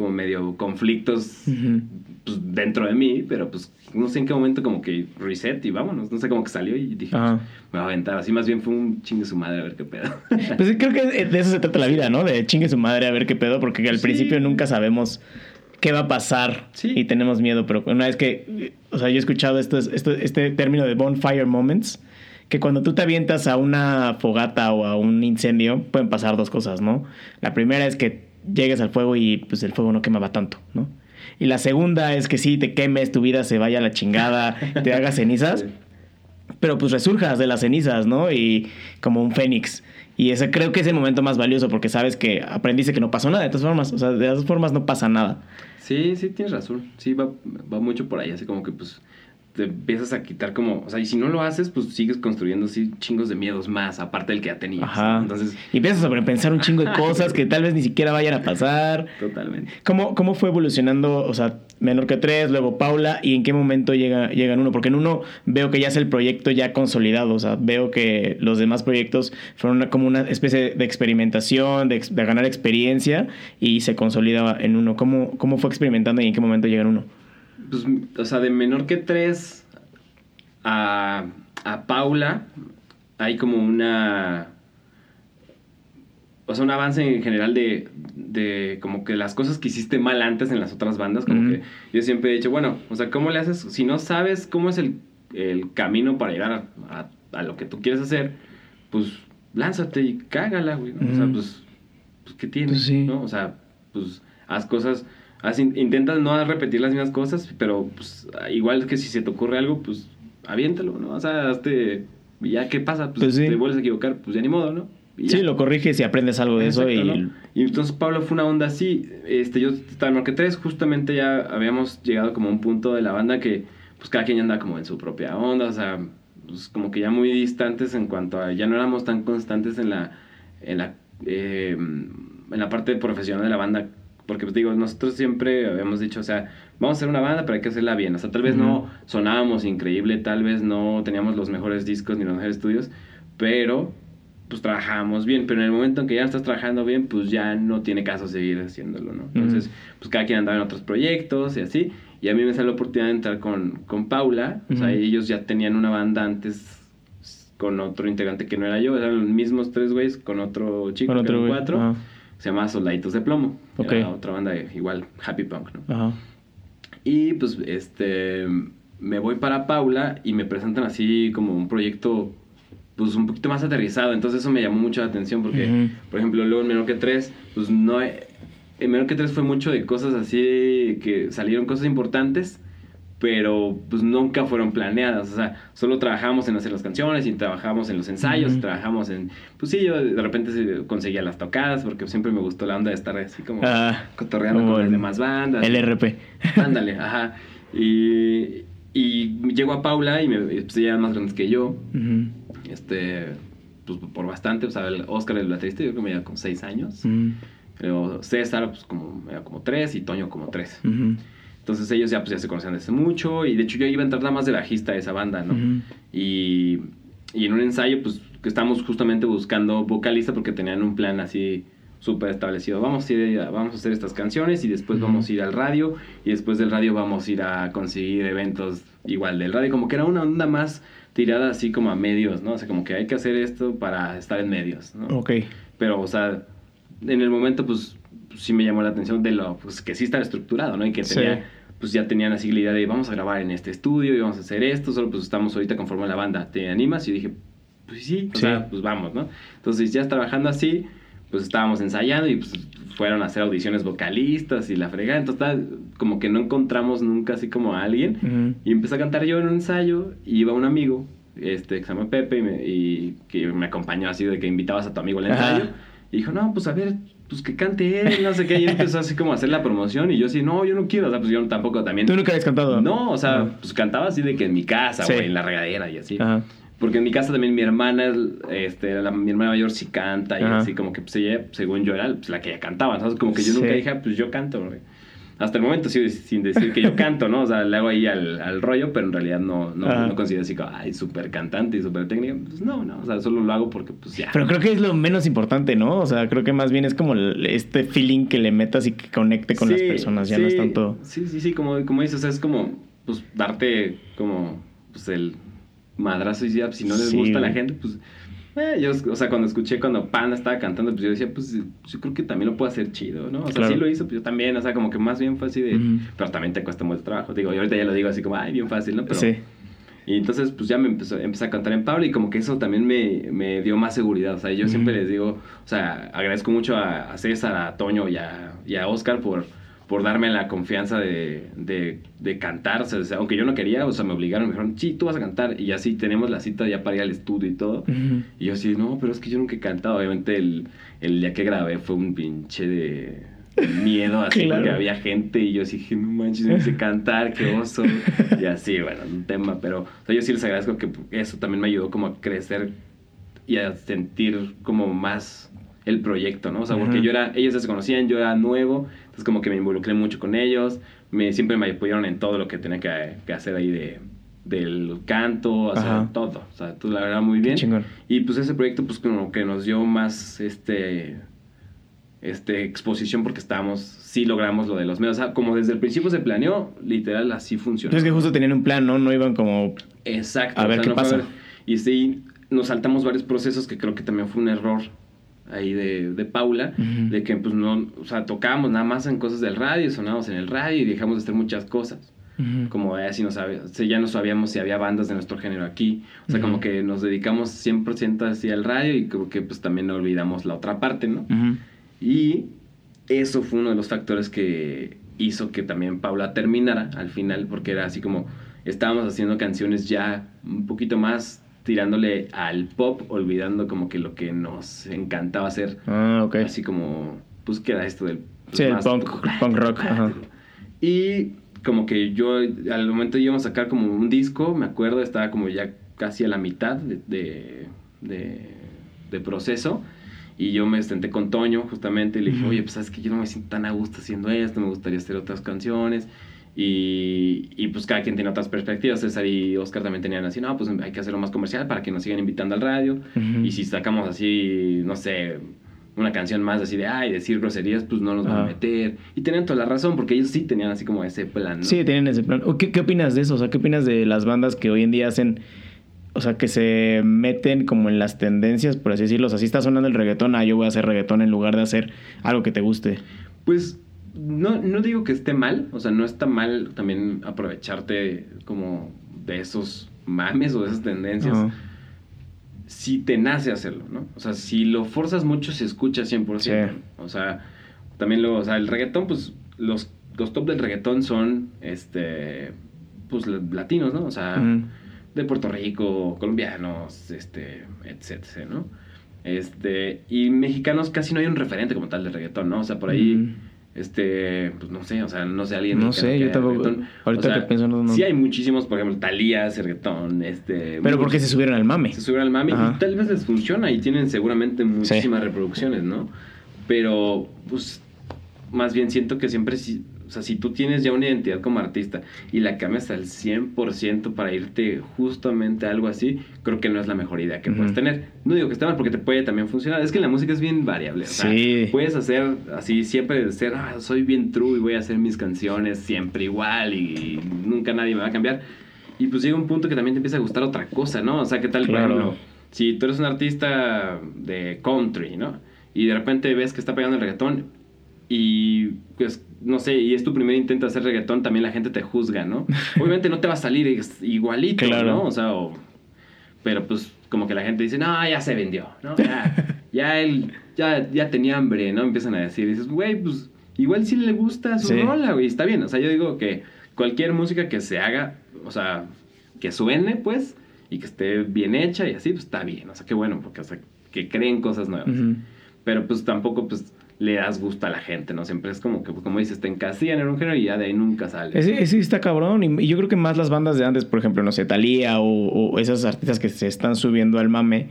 B: Como medio conflictos
C: Ujú.
B: pues, dentro de mí, pero pues no sé en qué momento como que reset y vámonos, no sé cómo que salió y dije, pues, me va a aventar, así más bien fue un chingue su madre a ver qué pedo.
C: Pues creo que de eso se trata la vida, ¿no? De chingue su madre a ver qué pedo, porque al
B: Sí.
C: principio nunca sabemos qué va a pasar
B: Sí.
C: y tenemos miedo, pero una vez que, o sea, yo he escuchado esto, esto, este término de bonfire moments, que cuando tú te avientas a una fogata o a un incendio, pueden pasar dos cosas, ¿no? La primera es que llegues al fuego y pues el fuego no quemaba tanto, ¿no? Y la segunda es que sí, te quemes, tu vida se vaya a la chingada, te hagas cenizas,
B: Sí.
C: pero pues resurjas de las cenizas, ¿no? Y como un fénix. Y ese creo que es el momento más valioso porque sabes que aprendiste que no pasó nada de todas formas. O sea, de todas formas no pasa nada.
B: Sí, sí, tienes razón. Sí, va, va mucho por ahí, así como que pues te empiezas a quitar como, o sea, y si no lo haces, pues sigues construyendo así chingos de miedos más, aparte del que ya tenías.
C: Ajá.
B: Entonces,
C: Y empiezas a sobrepensar un chingo de cosas que tal vez ni siquiera vayan a pasar.
B: totalmente.
C: ¿Cómo, cómo fue evolucionando, o sea, menor que tres, luego Paula, y en qué momento llega, llega en uno? Porque en uno veo que ya es el proyecto ya consolidado, o sea, veo que los demás proyectos fueron una- como una especie de experimentación, de, ganar experiencia, y se consolida en uno. ¿Cómo, ¿Cómo fue experimentando y en qué momento llega en uno?
B: Pues, o sea, de menor que tres a, a Paula hay como una... O sea, un avance en general de, de como que las cosas que hiciste mal antes en las otras bandas, como que yo siempre he dicho, bueno, o sea, ¿cómo le haces? Si no sabes cómo es el, el camino para llegar a, a- a lo que tú quieres hacer, pues lánzate y cágala, güey. ¿no? O sea, pues, pues ¿qué tienes?
C: Pues sí.
B: ¿no? O sea, pues haz cosas, in- intentas no repetir las mismas cosas, pero pues igual que si se te ocurre algo, pues aviéntalo, ¿no? O sea, hazte, ya qué pasa, pues,
C: Pues sí.
B: te vuelves a equivocar, pues ya ni modo, ¿no?
C: Sí, lo corriges y aprendes algo de eso y...
B: ¿no? Y entonces Pablo fue una onda así. Este, yo estaba en que tres, justamente ya habíamos llegado como a un punto de la banda que pues cada quien ya andaba como en su propia onda, o sea, pues como que ya muy distantes en cuanto a, ya no éramos tan constantes en la, en la, eh, en la parte profesional de la banda, porque pues digo, nosotros siempre habíamos dicho, o sea, vamos a hacer una banda, pero hay que hacerla bien, o sea, tal vez no sonábamos increíble, tal vez no teníamos los mejores discos ni los mejores estudios, pero pues trabajábamos bien, pero en el momento en que ya no estás trabajando bien, pues ya no tiene caso seguir haciéndolo, ¿no? Entonces, pues cada quien andaba en otros proyectos y así, y a mí me salió la oportunidad de entrar con, con Paula, o sea, ellos ya tenían una banda antes con otro integrante que no era yo, eran los mismos tres güeyes con otro chico,
C: Con
B: que eran cuatro. Se llama Soldaditos de Plomo,
C: Ok.
B: era otra banda de- igual, Happy Punk, ¿no?
C: Ajá.
B: Y pues este me voy para Paula y me presentan así como un proyecto pues un poquito más aterrizado, entonces eso me llamó mucho la atención porque por ejemplo luego en Menor que 3 pues no en Menor que 3 fue mucho de cosas así que salieron cosas importantes pero pues nunca fueron planeadas, o sea, solo trabajamos en hacer las canciones y trabajamos en los ensayos, trabajamos en, pues sí, yo de repente conseguía las tocadas porque siempre me gustó la onda de estar así como
C: Ah,
B: cotorreando
C: como
B: con las
C: el-
B: demás bandas.
C: El RP.
B: Ándale, ajá. Y, y llego a Paula y me, pues ella es más grande que yo. Este, pues por bastante. O sea, el Oscar, el baterista, yo creo que me lleva como seis años. Pero César, pues como, me como tres y Toño como tres. Entonces ellos ya, pues, ya se conocían desde mucho y de hecho yo iba a entrar nada más de bajista a esa banda, ¿no?
C: Ujú.
B: y, y en un ensayo, pues que estábamos justamente buscando vocalista porque tenían un plan así súper establecido. Vamos a, ir a- vamos a hacer estas canciones y después
C: Ujú.
B: vamos a ir al radio y después del radio vamos a ir a conseguir eventos igual del radio. Como que era una onda más tirada así como a medios, ¿no? O sea, como que hay que hacer esto para estar en medios, ¿no?
C: Ok.
B: Pero, o sea, en el momento, pues, sí me llamó la atención de lo, pues, que sí estaba estructurado, ¿no? Y que
C: Sí.
B: tenía, pues, ya tenían así la idea de, vamos a grabar en este estudio y vamos a hacer esto, solo pues estamos ahorita conforme la banda, ¿te animas? Y dije, pues sí, o
C: Sí.
B: sea, pues vamos, ¿no? Entonces, ya trabajando así, pues estábamos ensayando y pues fueron a hacer audiciones vocalistas y la fregada, entonces tal, como que no encontramos nunca así como a alguien.
C: Ujú.
B: Y empecé a cantar yo en un ensayo y iba un amigo, este, que se llama Pepe, y, me- y que me acompañó así de que invitabas a tu amigo al
C: Ajá.
B: ensayo. Y dijo, no, pues a ver, pues que cante él, no sé qué. Y él empezó así como a hacer la promoción y yo así, no, yo no quiero. O sea, pues yo tampoco también...
C: ¿Tú nunca habías cantado?
B: No, o sea,
C: Ajá.
B: pues cantaba así de que en mi casa,
C: Sí.
B: güey, en la regadera y así.
C: Ajá.
B: Porque en mi casa también mi hermana, este, la- mi hermana mayor sí canta y
C: Ajá.
B: así como que pues ella, según yo, era pues, la que ella cantaba. Entonces como que yo nunca
C: Sí.
B: dije, "Ah, pues yo canto, güey. Hasta el momento sí, sin decir que yo canto, ¿no? O sea, le hago ahí al, al rollo, pero en realidad no, no, no considero así como, ay, súper cantante y súper técnica. Pues no, no, o sea, solo lo hago porque pues ya.
C: Pero creo que es lo menos importante, ¿no? O sea, creo que más bien es como el- este feeling que le metas y que conecte con las
B: Sí,
C: personas. Ya no es
B: sí,
C: tanto.
B: Sí, sí, sí, como, como dices, o sea, es como, pues, darte como, pues, el madrazo y ya, si no les
C: Sí,
B: gusta a la gente, pues, eh, yo, o sea, cuando escuché cuando Panda estaba cantando, pues yo decía, pues, yo creo que también lo puedo hacer chido, ¿no? O sea,
C: Claro.
B: sí lo hizo, pues yo también, o sea, como que más bien fue así de, pero también te cuesta mucho trabajo, digo, y ahorita ya lo digo así como, ay, bien fácil, ¿no? Pero,
C: Sí.
B: y entonces, pues ya me empezó, empecé a cantar en Pablo y como que eso también me, me dio más seguridad. O sea, yo siempre les digo, o sea, agradezco mucho a, a César, a Toño y a, y a Oscar por, por darme la confianza de, de, de cantar. O sea, aunque yo no quería, o sea, me obligaron, me dijeron, sí, tú vas a cantar. Y así tenemos la cita ya para ir al estudio y todo. Y yo así, no, pero es que yo nunca he cantado. Obviamente el, el día que grabé fue un pinche de miedo, así,
C: Claro.
B: porque había gente y yo así dije, no manches, no sé cantar, qué oso. Y así, bueno, un tema, pero o sea, yo sí les agradezco que eso también me ayudó como a crecer y a sentir como más el proyecto, ¿no? O sea, porque yo era, ellos ya se conocían, yo era nuevo, entonces como que me involucré mucho con ellos, me, siempre me apoyaron en todo lo que tenía que, que hacer ahí de, del canto, o sea, todo, o sea, tú la verdad muy bien.
C: chingón.
B: Y pues ese proyecto pues como que nos dio más este este exposición porque estábamos sí logramos lo de los medios, o sea, como desde el principio se planeó, literal así funcionó.
C: Es que justo tenían un plan, ¿no? No iban como.
B: Exacto.
C: A ver qué
B: no
C: pasa.
B: ver- Y sí, nos saltamos varios procesos que creo que también fue un error ahí de, de Paula,
C: Ujú.
B: de que pues no, o sea, tocábamos nada más en cosas del radio, sonábamos en el radio y dejamos de hacer muchas cosas. Como así no sabía, o sea, ya no sabíamos si había bandas de nuestro género aquí. O sea,
C: Ujú.
B: como que nos dedicamos 100% así al radio y creo que pues también olvidamos la otra parte, ¿no? Y eso fue uno de los factores que hizo que también Paula terminara al final, porque era así como estábamos haciendo canciones ya un poquito más tirándole al pop, olvidando como que lo que nos encantaba hacer,
C: Ah, ok.
B: así como, pues que era esto del... pues,
C: Sí, el punk, punk rock. Ajá.
B: Y como que yo al momento íbamos a sacar como un disco, me acuerdo, estaba como ya casi a la mitad de, de, de- de proceso. Y yo me senté con Toño justamente y le dije, oye, pues sabes que yo no me siento tan a gusto haciendo esto, me gustaría hacer otras canciones. Y, y pues cada quien tiene otras perspectivas. César y Oscar también tenían así, no, pues hay que hacerlo más comercial para que nos sigan invitando al radio. Y si sacamos así, no sé, una canción más así de, ay, decir groserías, pues no nos van a meter. Y tenían toda la razón, porque ellos sí tenían así como ese plan, ¿no?
C: Sí, tienen ese plan. ¿Qué, ¿Qué opinas de eso? O sea, ¿qué opinas de las bandas que hoy en día hacen, o sea, que se meten como en las tendencias, por así decirlo? O sea, si está sonando el reggaetón, ah, yo voy a hacer reggaetón en lugar de hacer algo que te guste.
B: Pues no, no digo que esté mal, o sea, no está mal también aprovecharte como de esos mames o de esas tendencias. Si te nace hacerlo, ¿no? O sea, si lo forzas mucho, se escucha 100%.
C: Sí.
B: O sea, también lo, o sea, el reggaetón, pues los, los top del reggaetón son, este, pues latinos, ¿no? O sea, de Puerto Rico, colombianos, este, etcétera, ¿no? Este, y mexicanos casi no hay un referente como tal de reggaetón, ¿no? O sea, por ahí. Este, pues no sé, o sea, no sé alguien
C: No sé, yo tampoco- ahorita
B: O sea,
C: que pienso, no- no-
B: Sí hay muchísimos, por ejemplo, Talía hace reggaetón, este...
C: Pero porque se subieron al mame.
B: se suben al mami
C: Ajá.
B: y tal vez les funciona y tienen seguramente muchísimas reproducciones, ¿no? Pero, pues, más bien siento que siempre sí, O sea, si tú tienes ya una identidad como artista y la cambias al 100% para irte justamente a algo así, creo que no es la mejor idea que puedes tener. No digo que esté mal porque te puede también funcionar. Es que la música es bien variable. O sea,
C: Sí.
B: puedes hacer así, siempre de ser, ah, soy bien true y voy a hacer mis canciones siempre igual y nunca nadie me va a cambiar. Y pues llega un punto que también te empieza a gustar otra cosa, ¿no? O sea, ¿qué tal,
C: Claro.
B: por ejemplo, si tú eres un artista de country, ¿no? Y de repente ves que está pegando el reggaetón y pues no sé, y es tu primer intento de hacer reggaetón, también la gente te juzga, ¿no? Obviamente no te va a salir igualito,
C: Claro.
B: ¿no? O sea, o- pero pues como que la gente dice, no, ya se vendió, ¿no? Ya, ya él, ya, ya tenía hambre, ¿no? Empiezan a decir, y dices, güey, pues igual sí le gusta su
C: Sí.
B: rola, güey, está bien. O sea, yo digo que cualquier música que se haga, o sea, que suene, pues, y que esté bien hecha y así, pues está bien. O sea, qué bueno, porque, o sea, que creen cosas nuevas. Pero pues tampoco, pues, le das gusto a la gente, ¿no? Siempre es como que, como dices, te encasillan en un género y ya de ahí nunca sale.
C: Ese, ese está cabrón. Y, y yo creo que más las bandas de antes, por ejemplo, no sé, Thalía o, o esos artistas que se están subiendo al mame.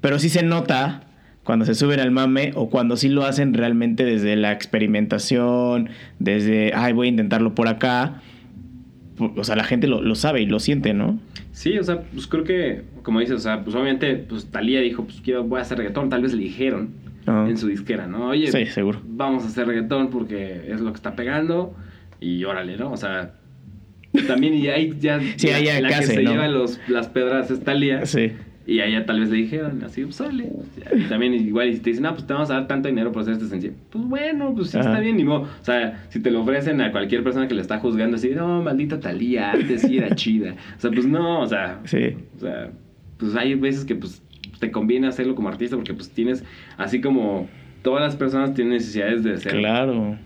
C: Pero sí se nota cuando se suben al mame o cuando sí lo hacen realmente desde la experimentación, desde, ay, voy a intentarlo por acá. O sea, la gente lo, lo sabe y lo siente, ¿no?
B: Sí, o sea, pues creo que, como dices, o sea, pues obviamente, pues Talía dijo, pues quiero, voy a hacer reggaetón. Tal vez le dijeron
C: Ah.
B: en su disquera, ¿no? Oye,
C: Sí, seguro.
B: vamos a hacer reggaetón porque es lo que está pegando y órale, ¿no? O sea, también y ahí ya,
C: Sí, ahí ya
B: la
C: casi,
B: que se
C: ¿no?
B: lleva los, las pedras es Talía.
C: Sí.
B: Y a ella tal vez le dijeron así, pues sale. Y también igual, y si te dicen, no, pues te vamos a dar tanto dinero por hacer este sencillo. Pues bueno, pues sí
C: Ajá.
B: está bien, ni modo. O sea, si te lo ofrecen a cualquier persona que le está juzgando así, no, maldita Talía, antes sí era chida. O sea, pues no, o sea,
C: Sí.
B: o sea, pues hay veces que pues te conviene hacerlo como artista porque pues tienes, así como todas las personas tienen necesidades de ser
C: Claro.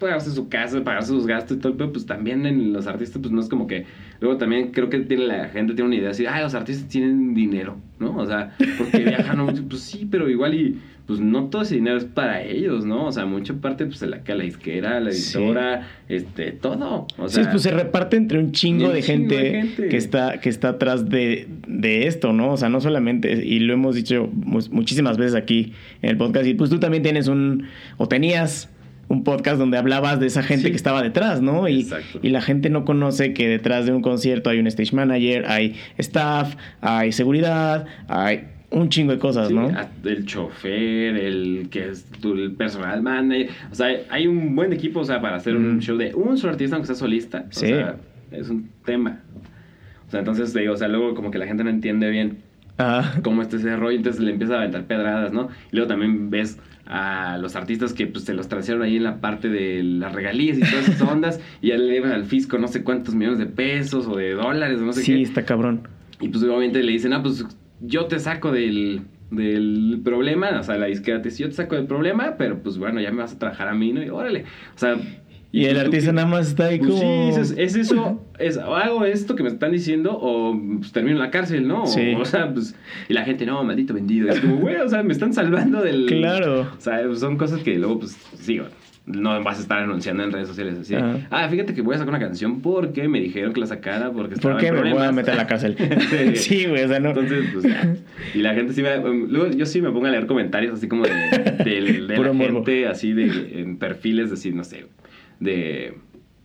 B: pagarse su casa, pagarse sus gastos y todo el pedo, pues también en los artistas, pues no es como que. Luego también creo que tiene la gente tiene una idea así, ah, los artistas tienen dinero, ¿no? O sea, porque viajan, mucho, pues sí, pero igual y. Pues no todo ese dinero es para ellos, ¿no? O sea, mucha parte, pues la, que la disquera, la
C: Sí.
B: editora, este, todo. O sea,
C: sí, pues se reparte entre un chingo, de,
B: chingo
C: gente
B: de gente.
C: que está que está atrás de, de esto, ¿no? O sea, no solamente, y lo hemos dicho mu- muchísimas veces aquí en el podcast, y pues tú también tienes un, o tenías un podcast donde hablabas de esa gente
B: Sí.
C: que estaba detrás, ¿no? Y,
B: Exacto.
C: y la gente no conoce que detrás de un concierto hay un stage manager, hay staff, hay seguridad, hay un chingo de cosas,
B: Sí,
C: ¿no?
B: el chofer, el que es tu el personal manager. O sea, hay un buen equipo, o sea, para hacer un
C: Mm.
B: show de un solo artista, aunque sea solista. O
C: Sí.
B: sea, es un tema. O sea, entonces te digo, o sea, luego como que la gente no entiende bien
C: Ah,
B: cómo está ese rollo, entonces le empieza a aventar pedradas, ¿no? Y luego también ves a los artistas que pues se los trajeron ahí en la parte de las regalías y todas esas ondas y ya le llevan al fisco no sé cuántos millones de pesos o de dólares o no sé
C: sí,
B: qué.
C: está cabrón.
B: Y pues obviamente le dicen, ah, pues yo te saco del, del problema, o sea, la disquera te dice, yo te saco del problema, pero pues bueno, ya me vas a trabajar a mí, ¿no? Y órale, o sea...
C: Y, el artista nada más está ahí
B: pues
C: como...
B: sí, es eso, es, hago esto que me están diciendo o pues, termino en la cárcel, ¿no? O-
C: Sí.
B: O, sea, pues, y la gente, no, maldito vendido. Es como, güey, o sea, me están salvando del...
C: Claro.
B: O sea, son cosas que luego, pues, sí, no vas a estar anunciando en redes sociales así.
C: Ajá.
B: Ah, fíjate que voy a sacar una canción porque me dijeron que la sacara porque estaba
C: ¿Por qué
B: en
C: me voy a meter a la cárcel?
B: Sí.
C: güey, o sea, no.
B: Entonces, pues ya. Y la gente sí me. um, Luego yo sí me pongo a leer comentarios así como de, de, de
C: Puro
B: la
C: morbo.
B: gente, así de. En perfiles, así, no sé. De.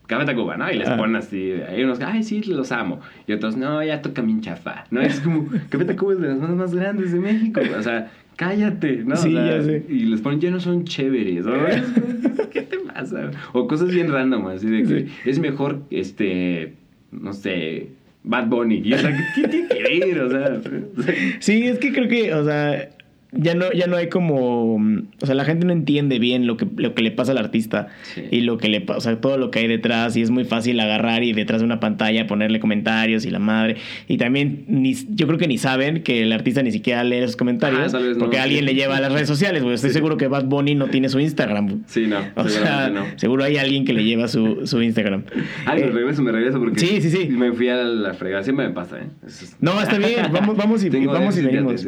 B: Café Tacuba, ¿no? Y les
C: Ah.
B: ponen así. Hay unos ay, sí, los amo. Y otros, no, ya toca mi chafa. No, es como. Café Tacuba es de las bandas más grandes de México. O sea, cállate, ¿no? O
C: Sí,
B: sea,
C: ya sé.
B: Y les ponen, ya no son chéveres. ¿no? Como, ¿Qué te pasa? O cosas bien random, así de que es mejor, este. No sé. Bad Bunny. Y o sea, ¿qué tiene que ver? O sea, o sea,
C: Sí, es que creo que, o sea, ya no, ya no hay como. mm, O sea, la gente no entiende bien lo que, lo que le pasa al artista
B: Sí.
C: y lo que le pasa, o sea, todo lo que hay detrás. Y es muy fácil agarrar y detrás de una pantalla ponerle comentarios y la madre. Y también, ni, yo creo que ni saben que el artista ni siquiera lee esos comentarios
B: Ah, no,
C: porque
B: sí.
C: alguien le lleva a las redes sociales. Estoy
B: Sí.
C: seguro que Bad Bunny no tiene su Instagram.
B: Sí, no,
C: O sea,
B: no.
C: seguro hay alguien que le lleva su, su Instagram.
B: Ay, me
C: Eh,
B: regreso, me regreso porque.
C: Sí, sí, sí.
B: Me fui a la fregada. Siempre me pasa, ¿eh? Es-
C: No, está bien. Vamos, vamos y,
B: Tengo
C: vamos y venimos.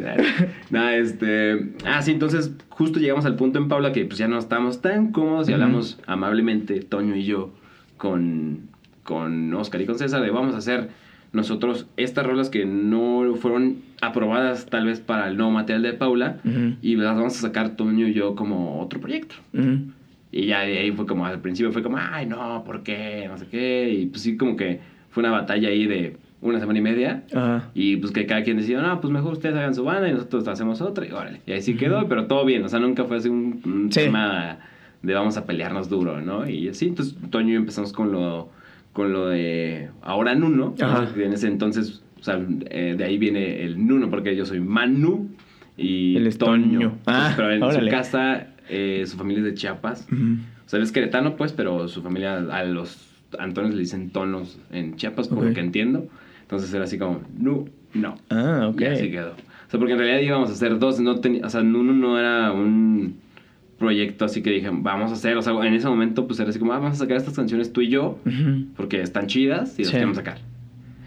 B: Nada, este. Ah, sí, entonces justo llegamos al punto en Paula que pues ya no estamos tan cómodos y hablamos amablemente, Toño y yo, con, con Oscar y con César, de vamos a hacer nosotros estas rolas que no fueron aprobadas tal vez para el nuevo material de Paula y las vamos a sacar Toño y yo como otro proyecto. Y ya de ahí fue como, al principio fue como, ay, no, ¿por qué? No sé qué. Y pues sí, como que fue una batalla ahí de una semana y media.
C: Ajá.
B: Y pues que cada quien decía, no, pues mejor ustedes hagan su banda y nosotros hacemos otra. Y órale. Y ahí sí quedó, pero todo bien. O sea, nunca fue así un, un
C: Sí.
B: tema de vamos a pelearnos duro, ¿no? Y así, entonces Toño y yo empezamos con lo, con lo de ahora Nuno.
C: Ajá.
B: En ese entonces, o sea, eh, de ahí viene el Nuno, porque yo soy Manu y
C: es
B: Toño.
C: Toño. Ah,
B: pero en
C: órale.
B: su casa, eh, su familia es de Chiapas. O sea, él es queretano, pues, pero su familia, a los Antonios le dicen tonos en Chiapas, por lo que entiendo. Entonces era así como, no, no.
C: Ah, ok.
B: Y así quedó. O sea, porque en realidad íbamos a hacer dos, no tenía, o sea, uno no era un proyecto así que dije, vamos a hacer, o sea, en ese momento pues era así como, ah, vamos a sacar estas canciones tú y yo, porque están chidas y las
C: Sí.
B: queremos sacar.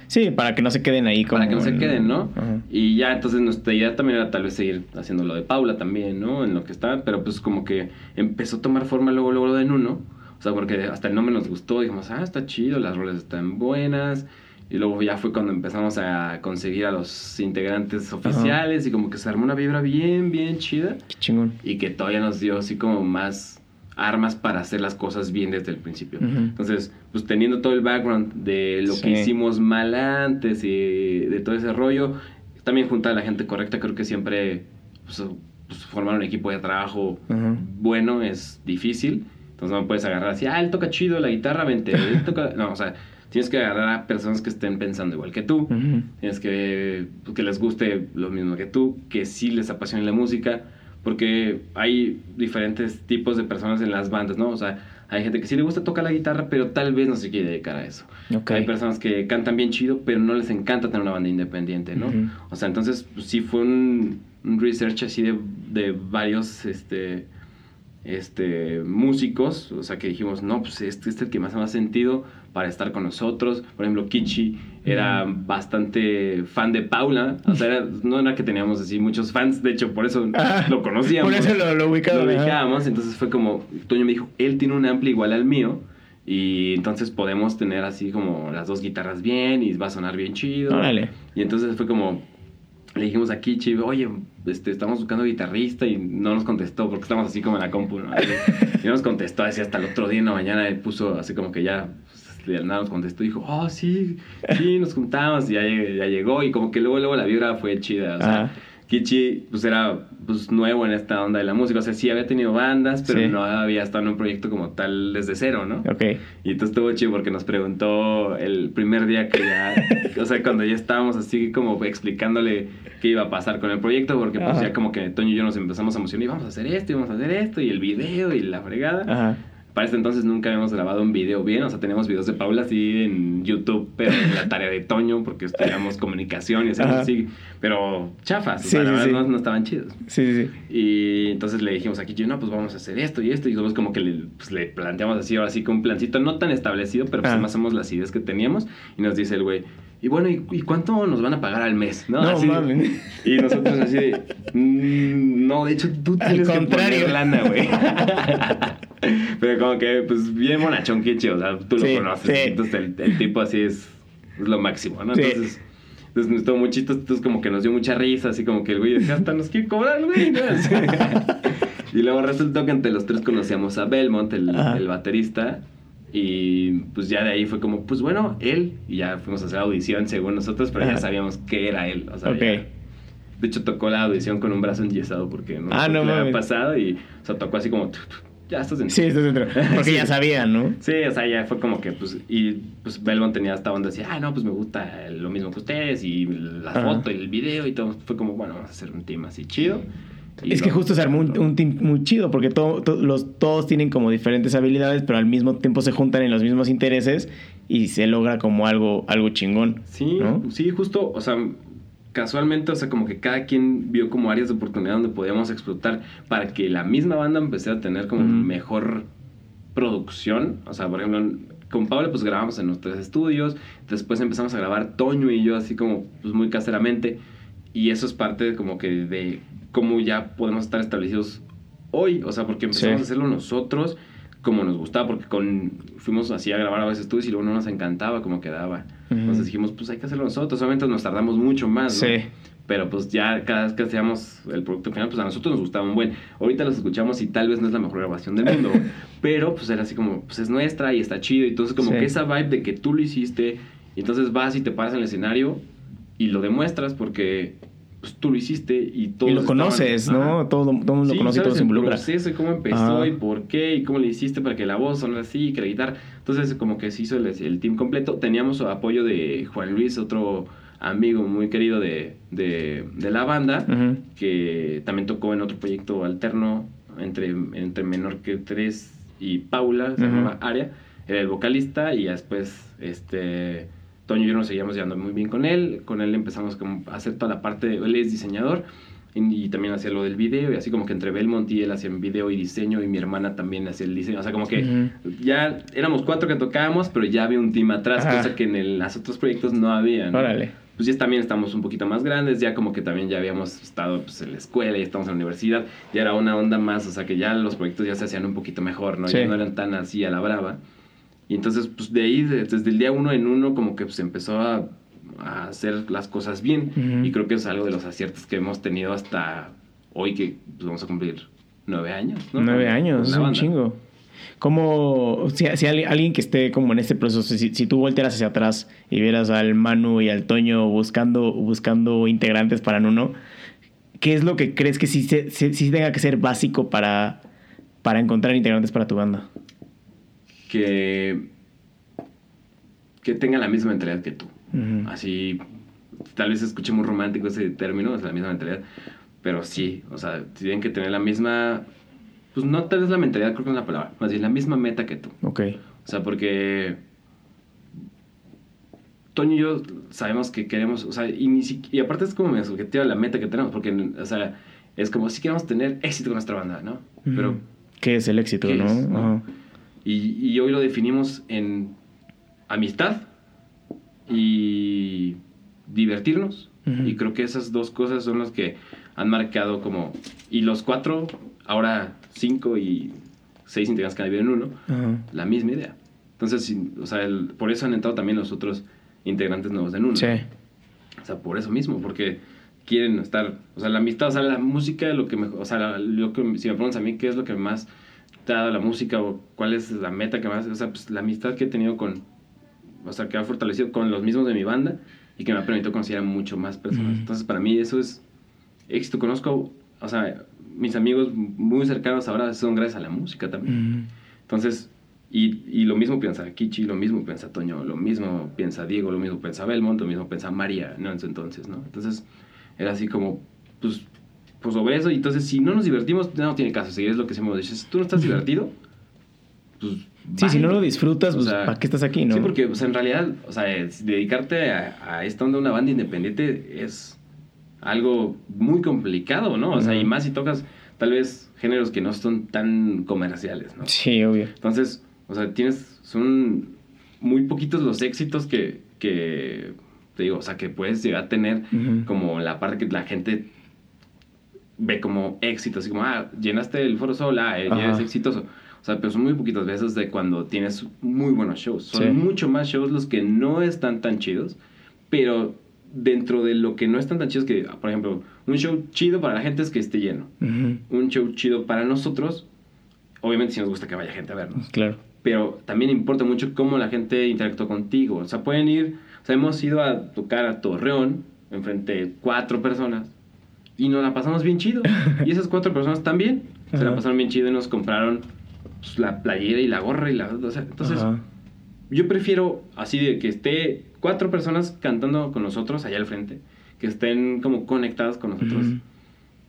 C: Sí, para que no se queden ahí como...
B: Para que no se
C: en-
B: queden, ¿no? Y ya, entonces nuestra idea también era tal vez seguir haciendo lo de Paula también, ¿no? En lo que está, pero pues como que empezó a tomar forma luego, luego lo de Nuno. O sea, porque hasta el nombre nos gustó, dijimos, ah, está chido, las roles están buenas. Y luego ya fue cuando empezamos a conseguir a los integrantes oficiales y como que se armó una vibra bien, bien chida.
C: Qué chingón.
B: Y que todavía nos dio así como más armas para hacer las cosas bien desde el principio. Entonces, pues teniendo todo el background de lo que hicimos mal antes y de todo ese rollo, también juntar a la gente correcta, creo que siempre pues, pues, formar un equipo de trabajo bueno es difícil. Entonces no puedes agarrar así, ah, él toca chido la guitarra, vente. él toca-". No, o sea, tienes que agarrar a personas que estén pensando igual que tú. Tienes que, que les guste lo mismo que tú, que sí les apasione la música, porque hay diferentes tipos de personas en las bandas, ¿no? O sea, hay gente que sí le gusta tocar la guitarra, pero tal vez no se quiere dedicar a eso. Hay personas que cantan bien chido, pero no les encanta tener una banda independiente, ¿no? O sea, entonces pues, sí fue un, un research así de, de varios, este, este, músicos, o sea, que dijimos, no, pues este, este es el que más hace más sentido para estar con nosotros. Por ejemplo, Kichi era bastante fan de Paula, o sea, era- no era que teníamos así muchos fans, de hecho, por eso
C: Ah,
B: lo conocíamos.
C: Por eso lo, lo ubicaba.
B: Lo ubicábamos, entonces fue como, Toño me dijo, él tiene un ampli igual al mío, y entonces podemos tener así como las dos guitarras bien, y va a sonar bien chido.
C: Órale.
B: Y entonces fue como, le dijimos a Kichi, oye, este, estamos buscando guitarrista y no nos contestó porque estamos así como en la compu, ¿no? Y no nos contestó así hasta el otro día en la mañana y puso así como que ya, nos contestó y dijo, oh, sí, sí, nos juntamos y ya, ya llegó y como que luego, luego la vibra fue chida, o sea,
C: Ajá.
B: Kichi pues era pues nuevo en esta onda de la música, o sea, sí había tenido bandas, pero
C: Sí.
B: no había estado en un proyecto como tal desde cero, ¿no?
C: Ok.
B: Y entonces estuvo chido porque nos preguntó el primer día que ya, o sea, cuando ya estábamos así como explicándole qué iba a pasar con el proyecto, porque pues
C: Ajá.
B: ya como que Toño y yo nos empezamos a emocionar y vamos a hacer esto, y vamos a hacer esto, y el video, y la fregada.
C: Ajá.
B: Para este entonces nunca habíamos grabado un video bien, o sea, teníamos videos de Paula así en YouTube, pero en la tarea de Toño, porque estudiamos comunicación y así, pero chafas, o
C: Sí,
B: sea, la
C: sí,
B: verdad
C: sí.
B: no, no estaban chidos.
C: Sí, sí.
B: Y entonces le dijimos aquí, no, pues vamos a hacer esto y esto. Y después como que le, pues, le planteamos así, ahora sí, con un plancito no tan establecido, pero pues
C: Ah.
B: más hacemos las ideas que teníamos. Y nos dice el güey, y bueno, ¿y, y cuánto nos van a pagar al mes? No,
C: No,
B: Así-
C: mames.
B: Y nosotros así de, "Mm, no, de hecho tú
C: Al
B: tienes que
C: contrario.
B: poner lana, güey. pero como que, pues bien bonachón, Kichi, o sea, tú
C: Sí,
B: lo conoces.
C: sí.
B: Entonces el, el tipo así es, es lo máximo, ¿no?
C: Sí.
B: Entonces... Entonces nos estuvo muy chistoso, entonces como que nos dio mucha risa, así como que el güey decía, hasta nos quiere cobrar, güey. y luego resultó que entre los tres conocíamos a Belmont, el, el baterista, y pues ya de ahí fue como, pues bueno, él, y ya fuimos a hacer audición según nosotros, pero ya
C: Ajá.
B: sabíamos que era él, o sea,
C: Ok.
B: ya- de hecho tocó la audición con un brazo enyesado porque no,
C: Ah, no
B: le había pasado y, o sea, tocó así como, ya estás dentro.
C: Sí, estás dentro. Porque
B: Sí.
C: ya sabían, ¿no?
B: Sí, o sea, ya fue como que, pues, y pues Belmont tenía esta onda así, ah, no, pues me gusta lo mismo que ustedes, y la
C: Ajá.
B: foto y el video y todo. Fue como, bueno, vamos a hacer un team así chido. Y
C: Es que justo se armó un, un team muy chido porque todo- to- los, todos tienen como diferentes habilidades, pero al mismo tiempo se juntan en los mismos intereses y se logra como algo, algo chingón.
B: Sí,
C: ¿no?
B: sí, justo, o sea, casualmente, o sea, como que cada quien vio como áreas de oportunidad donde podíamos explotar para que la misma banda empezara a tener como mejor producción. O sea, por ejemplo, con Pablo pues grabamos en nuestros estudios, después empezamos a grabar Toño y yo así como pues muy caseramente y eso es parte de como que de cómo ya podemos estar establecidos hoy, o sea, porque empezamos
C: Sí.
B: a hacerlo nosotros como nos gustaba, porque con fuimos así a grabar a veces estudios y luego no nos encantaba cómo quedaba. Entonces dijimos, pues hay que hacerlo nosotros, obviamente nos tardamos mucho más, ¿no?
C: Sí.
B: Pero pues ya cada vez que hacíamos el producto final, pues a nosotros nos gustaba un buen. Ahorita los escuchamos y tal vez no es la mejor grabación del mundo, pero pues era así como, pues es nuestra y está chido. Entonces como
C: Sí.
B: que esa vibe de que tú lo hiciste, y entonces vas y te paras en el escenario y lo demuestras porque pues tú lo hiciste y todos
C: Y lo
B: estaban-
C: conoces,
B: Ajá.
C: ¿no? Todo, todo el mundo lo
B: Sí,
C: conoce y todo se
B: el
C: involucra.
B: proceso y cómo empezó y por qué y cómo le hiciste para que la voz sonara así y que la guitarra. Entonces, como que se hizo el, el team completo. Teníamos apoyo de Juan Luis, otro amigo muy querido de, de, de la banda, que también tocó en otro proyecto alterno entre, entre Menor que Tres y Paula, se llamaba Aria. Era el vocalista y después, este. Toño y yo nos seguíamos llevando muy bien con él. Con él empezamos como a hacer toda la parte. Él es diseñador y, y también hacía lo del video. Y así como que entre Belmont y él hacían video y diseño. Y mi hermana también hacía el diseño. O sea, como que
C: Ujú.
B: ya éramos cuatro que tocábamos, pero ya había un team atrás,
C: Ajá.
B: cosa que en el- los otros proyectos no había. ¿no?
C: Órale.
B: Pues ya también estamos un poquito más grandes, ya como que también ya habíamos estado pues, en la escuela, ya estamos en la universidad, ya era una onda más, o sea que ya los proyectos ya se hacían un poquito mejor, ¿no?
C: Sí.
B: Ya no eran tan así a la brava. Y entonces, pues de ahí, de- desde el día uno en uno, como que pues empezó a, a hacer las cosas bien. Y creo que es algo de los aciertos que hemos tenido hasta hoy, que pues, vamos a cumplir nueve años, ¿no?
C: Nueve años, es un
B: banda.
C: chingo. Como si, si alguien que esté como en este proceso, si, si tú voltearas hacia atrás y vieras al Manu y al Toño buscando, buscando integrantes para Nuno, ¿qué es lo que crees que sí, se- sí- sí tenga que ser básico para, para encontrar integrantes para tu banda?
B: Que, que tenga la misma mentalidad que tú. Así, tal vez escuche muy romántico ese término, es la misma mentalidad, pero sí, o sea, tienen que tener la misma, pues no tal vez la mentalidad, creo que es la palabra, más bien la misma meta que tú.
C: Ok.
B: O sea, porque Toño y yo sabemos que queremos, o sea, y, ni si- y aparte es como subjetiva la meta que tenemos, porque, o sea, es como si queremos tener éxito con nuestra banda, ¿no? Pero.
C: ¿Qué es el éxito,
B: ¿qué
C: no?
B: es, no?
C: Ajá.
B: Y, y hoy lo definimos en amistad y divertirnos.
C: Ujú.
B: Y creo que esas dos cosas son las que han marcado como... Y los cuatro, ahora cinco y seis integrantes que viven en uno,
C: Ajá.
B: la misma idea. Entonces, o sea, el- por eso han entrado también los otros integrantes nuevos en uno.
C: Sí.
B: O sea, por eso mismo, porque quieren estar, o sea, la amistad, o sea, la música, lo que me, o sea, lo que, si me preguntas a mí qué es lo que más te ha dado la música o cuál es la meta que más, o sea, pues la amistad que he tenido con, o sea, que ha fortalecido con los mismos de mi banda y que me ha permitido conocer a mucho más personas.
C: Ujú.
B: Entonces, para mí eso es éxito. Conozco, o sea, mis amigos muy cercanos ahora son gracias a la música también.
C: Ujú.
B: Entonces, y, y lo mismo piensa Kichi, lo mismo piensa Toño, lo mismo piensa Diego, lo mismo piensa Belmont, lo mismo piensa María, ¿no? En su entonces, ¿no? Entonces, era así como, pues, pues sobre eso, y entonces si no nos divertimos, no tiene caso seguir, es lo que siempre hemos dicho. Si tú no estás divertido, pues...
C: Sí, si no lo disfrutas,
B: O
C: pues,
B: sea,
C: ¿para qué estás aquí, no?
B: Sí, porque, o sea, en realidad, o sea, dedicarte a, a esta onda una banda independiente es algo muy complicado, ¿no? O sea, y más si tocas tal vez géneros que no son tan comerciales, ¿no?
C: Sí, obvio.
B: Entonces, o sea, tienes, son muy poquitos los éxitos que, que te digo, o sea, que puedes llegar a tener como la parte que la gente ve como éxito, así como, ah, llenaste el Foro Sol, ah, eh, ya eres exitoso. O sea, pero son muy poquitas veces de cuando tienes muy buenos shows. Son
C: Sí.
B: mucho más shows los que no están tan chidos, pero dentro de lo que no están tan chidos, que, por ejemplo, un show chido para la gente es que esté lleno.
C: Ujú.
B: Un show chido para nosotros, obviamente si nos gusta que vaya gente a vernos
C: Claro.
B: pero también importa mucho cómo la gente interactúa contigo. O sea, pueden ir, o sea, hemos ido a tocar a Torreón enfrente de cuatro personas y nos la pasamos bien chido. Y esas cuatro personas también se la pasaron bien chido y nos compraron pues, la playera y la gorra y la... o sea, entonces,
C: Ajá.
B: yo prefiero así de que esté cuatro personas cantando con nosotros allá al frente, que estén como conectadas con nosotros
C: Ujú.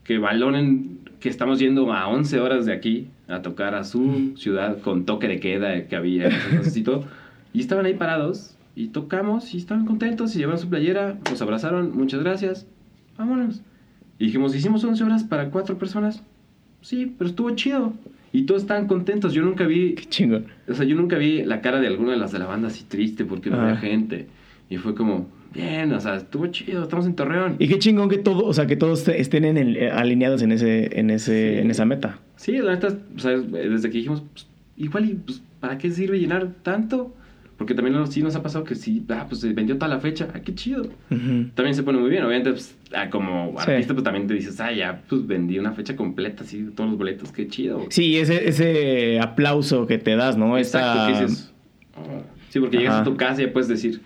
B: que valoren que estamos yendo a 11 horas de aquí a tocar a su ciudad con toque de queda que había y todo. Y estaban ahí parados y tocamos y estaban contentos y llevaron su playera, nos abrazaron, muchas gracias, vámonos. Y dijimos, hicimos 11 horas para cuatro personas. Sí, pero estuvo chido. Y todos estaban contentos. Yo nunca vi,
C: Qué chingón.
B: o sea, yo nunca vi la cara de alguna de las de la banda así triste porque no
C: Ah.
B: había gente. Y fue como, bien, o sea, estuvo chido, estamos en Torreón.
C: Y qué chingón que todo, o sea, que todos estén en el- eh, alineados en ese, en ese,
B: Sí.
C: en esa meta.
B: Sí, la neta, o sea, desde que dijimos, pues, igual y pues, ¿para qué sirve llenar tanto? Porque también sí nos ha pasado que sí, ah, pues se vendió toda la fecha, ah, qué chido.
C: Ujú.
B: También se pone muy bien, obviamente, pues, ah, como
C: Sí.
B: artista, pues también te dices, ah, ya, pues vendí una fecha completa, así, todos los boletos, qué chido.
C: Sí, ese, ese aplauso que te das, ¿no?
B: Exacto,
C: Esta-
B: dices, oh. Sí, porque llegas
C: Ajá.
B: a tu casa y puedes decir,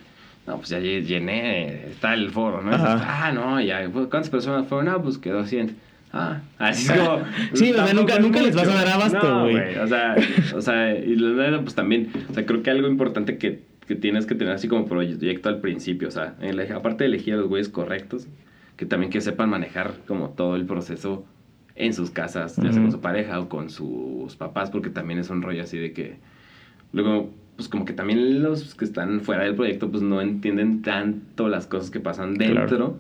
B: no, pues ya lle- llené, está el foro, ¿no? Dices, ah, no, ya, ¿cuántas personas fueron? No, pues quedó 100. Ah, así es como...
C: Sí, o sea, nunca- nunca les vas a dar abasto,
B: No,
C: güey.
B: O sea, o sea, y la verdad, pues también, o sea, creo que algo importante que, que tienes que tener así como proyecto al principio, o sea, aparte de elegir a los güeyes correctos, que también que sepan manejar como todo el proceso en sus casas, ya sea con su pareja o con sus papás, porque también es un rollo así de que luego, pues como que también los que están fuera del proyecto, pues no entienden tanto las cosas que pasan dentro,
C: Claro.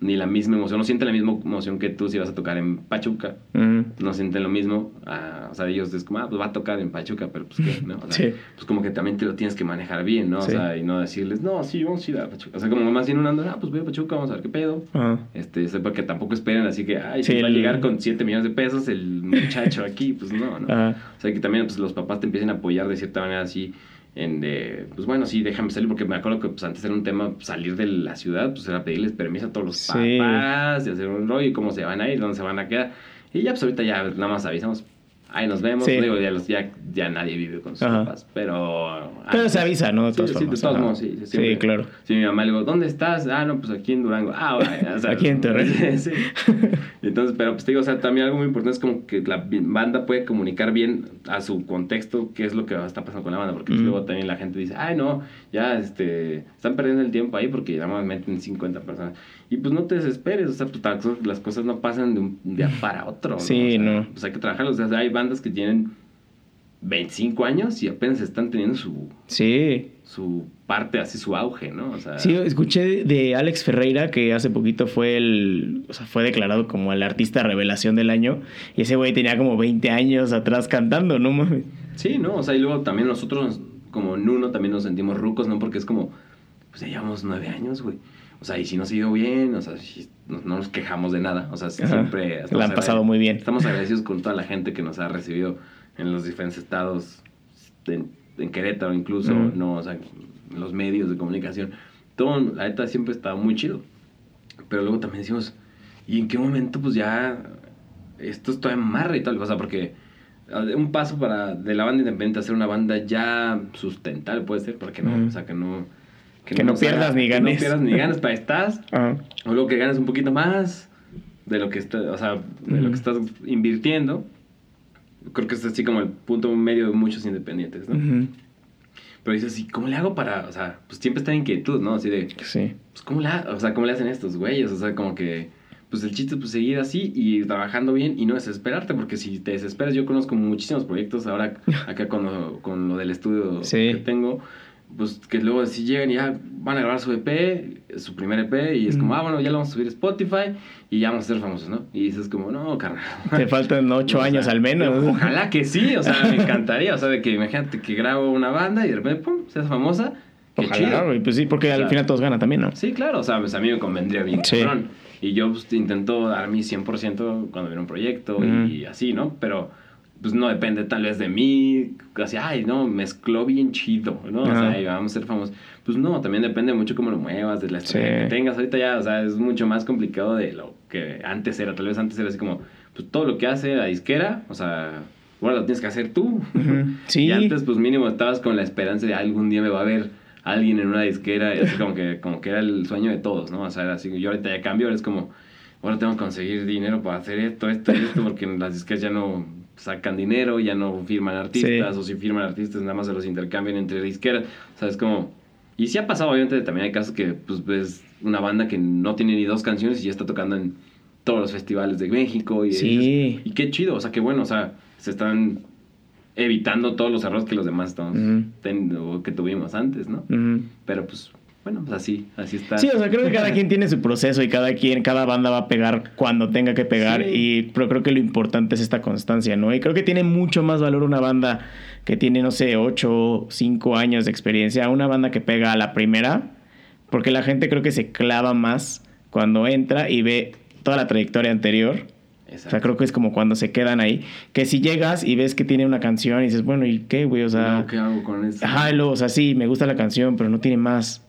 B: Ni la misma emoción, no sienten la misma emoción que tú si vas a tocar en Pachuca, no sienten lo mismo, ah, o sea, ellos es como, ah, pues va a tocar en Pachuca, pero pues qué, ¿no? O sea,
C: Sí.
B: pues como que también te lo tienes que manejar bien, ¿no?
C: Sí.
B: O sea, y no decirles, no, sí, vamos a ir a Pachuca, o sea, como más bien una onda, ah, pues voy a Pachuca, vamos a ver qué pedo,
C: Ajá.
B: este, o sea, porque tampoco esperen así que, ay,
C: Sí,
B: va a llegar con 7 millones de pesos el muchacho aquí, pues no, ¿no? O sea, que también pues, los papás te empiecen a apoyar de cierta manera así, en de, pues bueno, sí, déjame salir, porque me acuerdo que pues, antes era un tema pues, salir de la ciudad, pues era pedirles permiso a todos los
C: Sí.
B: papás, y hacer un rollo, y cómo se van a ir, dónde se van a quedar. Y ya, pues ahorita ya nada más avisamos, ahí nos vemos,
C: Sí.
B: digo, ya, los, ya, ya nadie vive con sus
C: Ajá.
B: papás, pero...
C: Pero
B: antes-
C: se avisa, ¿no? De
B: Sí, sí, de todos modos, sí.
C: Sí, claro.
B: Sí, mi mamá le digo, ¿dónde estás? Ah, no, pues aquí en Durango. Ah, bueno, o sea,
C: Aquí en Torreón.
B: sí. Entonces, pero pues te digo, o sea, también algo muy importante es como que la banda puede comunicar bien a su contexto qué es lo que está pasando con la banda, porque pues, luego también la gente dice, ay, no, ya, este, están perdiendo el tiempo ahí porque nada más meten 50 personas. Y pues no te desesperes, o sea, pues las cosas no pasan de un día para otro. ¿no?
C: Sí,
B: O sea,
C: no.
B: Pues hay que trabajarlos, o sea, hay bandas que tienen 25 años y apenas están teniendo su,
C: Sí.
B: su parte, así su auge, ¿no? O sea,
C: Sí, escuché de Alex Ferreira que hace poquito fue el, o sea, fue declarado como el artista revelación del año y ese güey tenía como 20 años atrás cantando, no mames.
B: sí, ¿no? O sea, y luego también nosotros, como Nuno, también nos sentimos rucos, ¿no? Porque es como, pues ya llevamos nueve años, güey. O sea, y si nos ha ido bien, o sea, si no, no nos quejamos de nada. O sea,
C: Ajá.
B: siempre...
C: La han pasado muy bien.
B: Estamos agradecidos con toda la gente que nos ha recibido en los diferentes estados, en, en Querétaro incluso. ¿no? O sea, en los medios de comunicación. Todo, la neta, siempre estaba muy chido. Pero luego también decimos, ¿y en qué momento pues ya esto es todavía más y tal? O sea, porque eh, un paso para de la banda independiente a ser una banda ya sustentable puede ser, porque no, o sea, que no...
C: Que no
B: nos haga-
C: pierdas ni
B: que
C: ganes.
B: no pierdas ni ganas para estás,
C: Ajá.
B: o luego que ganes un poquito más de lo que está, o sea, de lo que estás invirtiendo. Creo que es así como el punto medio de muchos independientes, ¿no?
C: Ujú.
B: Pero dices, ¿y cómo le hago para, o sea, pues siempre está en inquietud, ¿no? Así de,
C: Sí.
B: pues ¿cómo le, ha- o sea, ¿cómo le hacen estos güeyes? O sea, como que, pues el chiste es pues, seguir así y trabajando bien y no desesperarte, porque si te desesperas, yo conozco muchísimos proyectos ahora acá con lo, con lo del estudio
C: Sí.
B: que tengo, pues que luego si llegan y ya van a grabar su EP, su primer EP, y es como,
C: Mm.
B: ah, bueno, ya lo vamos a subir a Spotify y ya vamos a ser famosos, ¿no? Y dices como, no, carnal.
C: Te faltan ocho
B: O sea,
C: años al menos.
B: Ojalá que sí, o sea, me encantaría, o sea, de que imagínate que grabo una banda y de repente, pum, seas famosa. Qué
C: Ojalá,
B: chido.
C: Pues sí, porque al final todos ganan también, ¿no?
B: Sí, claro, o sea, pues a mí me convendría bien
C: Sí.
B: cabrón. Y yo pues, intento dar mi 100% cuando viene un proyecto y así, ¿no? Pero pues no depende tal vez de mí, así, ay, no, mezcló bien chido, ¿no? O sea, ay, vamos a ser famosos. Pues no, también depende mucho cómo lo muevas, de la estrategia
C: Sí.
B: que tengas. Ahorita ya, o sea, es mucho más complicado de lo que antes era. Tal vez antes era así como, pues todo lo que hace la disquera, o sea, ahora lo tienes que hacer tú.
C: Sí.
B: Y antes, pues mínimo estabas con la esperanza de algún día me va a ver alguien en una disquera, y así como que, como que era el sueño de todos, ¿no? O sea, era así, yo ahorita ya cambio, ahora es como, ahora tengo que conseguir dinero para hacer esto, esto y esto, porque las disqueras ya no sacan dinero, ya no firman artistas,
C: Sí.
B: o si firman artistas nada más se los intercambian entre disqueras, o sea, es como... Y sí ha pasado, obviamente, también hay casos que, pues, ves una banda que no tiene ni dos canciones y ya está tocando en todos los festivales de México y
C: Sí.
B: dices, y qué chido, o sea, qué bueno, o sea, se están evitando todos los errores que los demás estamos o que tuvimos antes, ¿no? Pero pues, bueno, pues así, así está.
C: Sí, o sea, creo que cada quien tiene su proceso y cada quien, cada banda va a pegar cuando tenga que pegar.
B: Sí.
C: Y pero creo que lo importante es esta constancia, ¿no? Y creo que tiene mucho más valor una banda que tiene, no sé, 8, 5 años de experiencia, a una banda que pega a la primera, porque la gente creo que se clava más cuando entra y ve toda la trayectoria anterior O sea, creo que es como cuando se quedan ahí. Que si llegas y ves que tiene una canción y dices, bueno, ¿y qué, güey? O sea,
B: ¿Qué hago con eso?
C: ajá, o sea, sí, me gusta la canción, pero no tiene más.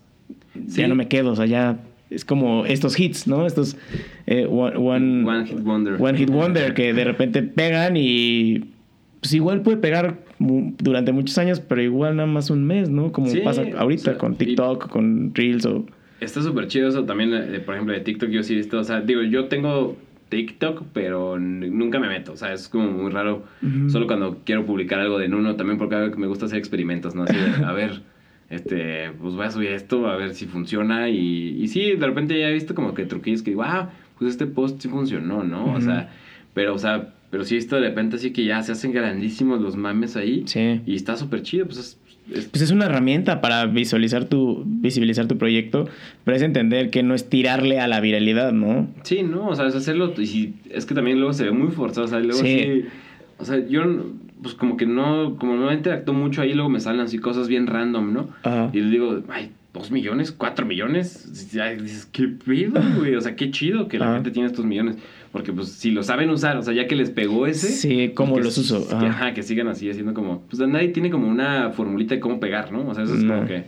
B: Sí.
C: Ya no me quedo, o sea, ya es como estos hits, ¿no? Estos eh, one, one,
B: One Hit Wonder.
C: One Hit Wonder que de repente pegan y pues igual puede pegar durante muchos años, pero igual nada más un mes, ¿no? Como
B: Sí,
C: pasa ahorita
B: o sea,
C: con
B: y-
C: TikTok, con Reels o...
B: Está súper chido eso también, eh, por ejemplo, de TikTok yo sí he visto, o sea, digo, yo tengo TikTok, pero nunca me meto, o sea, es como muy raro, solo cuando quiero publicar algo de Nuno, también porque me gusta hacer experimentos, ¿no? Así de, a ver, este, pues voy a subir esto, a ver si funciona, y, y sí, de repente ya he visto como que truquillos que digo, ah, pues este post sí funcionó, ¿no? O sea, pero, o sea, pero sí he visto de repente así que ya se hacen grandísimos los mames ahí,
C: Sí.
B: y está súper chido, pues es... es-
C: Pues es una herramienta para visualizar tu, visibilizar tu proyecto, pero es entender que no es tirarle a la viralidad, ¿no?
B: Sí, no, o sea, es hacerlo. Y es que también luego se ve muy forzado. O sea, luego
C: Sí.
B: sí. o sea, yo, pues como que no, como no interactúo mucho ahí, luego me salen así cosas bien random, ¿no?
C: Ajá.
B: Y les digo, ay, dos millones, cuatro millones. Ya dices, qué pedo, güey. O sea, qué chido que la
C: Ajá.
B: gente tiene estos millones. Porque, pues, si lo saben usar, o sea, ya que les pegó ese.
C: Sí, ¿cómo
B: pues,
C: los uso? Ajá.
B: Que, ajá, que sigan así haciendo como. Pues nadie tiene como una formulita de cómo pegar, ¿no? O sea, eso es
C: No.
B: como que.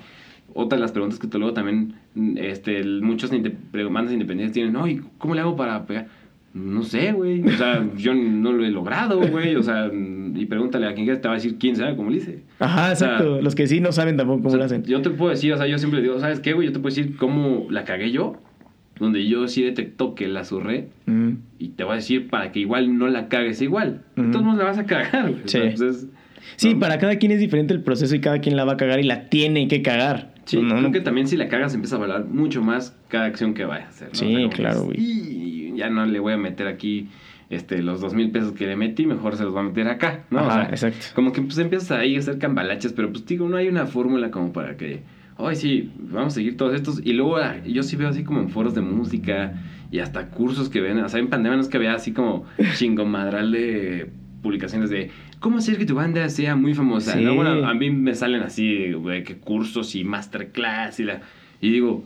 B: Otra de las preguntas que te luego también, este, muchos bandas independientes tienen, no, ¿y cómo le hago para pegar? No sé, güey. O sea, yo no lo he logrado, güey. O sea, mm, y pregúntale a quien quieras, te va a decir quién sabe cómo le hice.
C: Ajá,
B: O sea,
C: exacto. Los que sí no saben tampoco cómo
B: O sea,
C: lo hacen.
B: Yo te puedo decir, o sea, yo siempre digo, ¿sabes qué, güey? Yo te puedo decir cómo la cagué yo, donde yo sí detectó que la zurré,
C: Mm.
B: y te voy a decir para que igual no la cagues igual. Entonces no la vas a cagar, güey. O sea,
C: Sí. Sí,
B: no.
C: para cada quien es diferente el proceso y cada quien la va a cagar y la tiene que cagar.
B: Sí,
C: No,
B: creo
C: no-
B: que también si la cagas empieza a valorar mucho más cada acción que vayas a hacer.
C: Sí, claro,
B: que,
C: güey.
B: "Y ya no le voy a meter aquí este, los dos mil pesos que le metí, mejor se los voy a meter acá, ¿no? O
C: Ajá,
B: sea,
C: exacto.
B: Como que pues empiezas ahí a hacer cambalaches, pero pues digo, no hay una fórmula como para que, ay sí, vamos a seguir todos estos. Y luego ah, yo sí veo así como en foros de música y hasta cursos que ven, o sea, en pandemia no es que había así como chingomadral de publicaciones de cómo hacer que tu banda sea muy famosa.
C: Sí.
B: ¿no? Bueno, a mí me salen así, güey, que cursos y masterclass y la... Y digo,